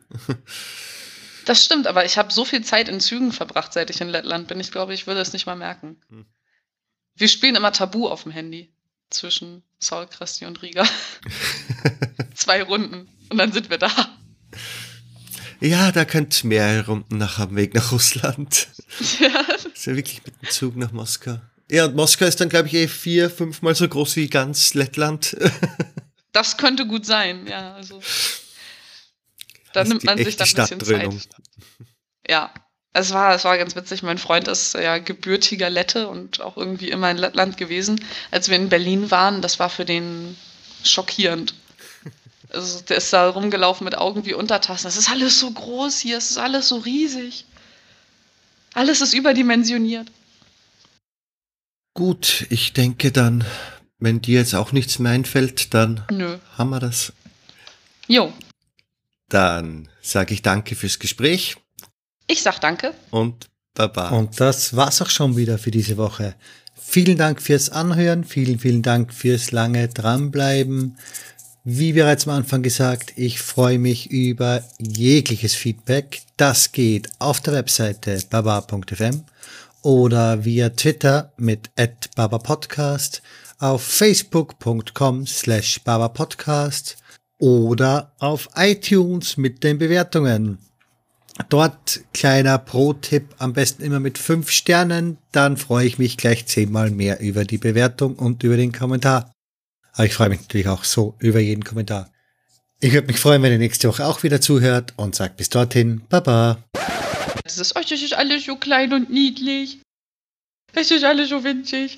das stimmt, aber ich habe so viel Zeit in Zügen verbracht, seit ich in Lettland bin. Ich glaube, ich würde es nicht mal merken. Hm. Wir spielen immer Tabu auf dem Handy zwischen Saul, Kresti und Riga. Zwei Runden und dann sind wir da. Ja, da könnt mehrere Runden nach am Weg nach Russland. Ja. Ist ja wirklich mit dem Zug nach Moskau. Ja, und Moskau ist dann, glaube ich, eh vier, fünfmal so groß wie ganz Lettland. Das könnte gut sein, ja. Also, da nimmt man sich dann ein bisschen Zeit. Ja, es war, es war ganz witzig. Mein Freund ist ja gebürtiger Lette und auch irgendwie immer in Lettland gewesen. Als wir in Berlin waren, das war für den schockierend. Also der ist da rumgelaufen mit Augen wie Untertassen. Es ist alles so groß hier, es ist alles so riesig. Alles ist überdimensioniert. Gut, ich denke dann, wenn dir jetzt auch nichts mehr einfällt, dann Nö. haben wir das. Jo. Dann sage ich danke fürs Gespräch. Ich sag danke. Und baba. Und das war's auch schon wieder für diese Woche. Vielen Dank fürs Anhören, vielen, vielen Dank fürs lange dranbleiben. Wie bereits am Anfang gesagt, ich freue mich über jegliches Feedback. Das geht auf der Webseite baba.fm oder via Twitter mit @babapodcast, auf facebook.com slash babapodcast oder auf iTunes mit den Bewertungen. Dort kleiner Pro-Tipp, am besten immer mit fünf Sternen, dann freue ich mich gleich zehnmal mehr über die Bewertung und über den Kommentar. Aber ich freue mich natürlich auch so über jeden Kommentar. Ich würde mich freuen, wenn ihr nächste Woche auch wieder zuhört und sagt bis dorthin, Baba. Das ist, oh, ist alles so klein und niedlich. Es ist alles so winzig.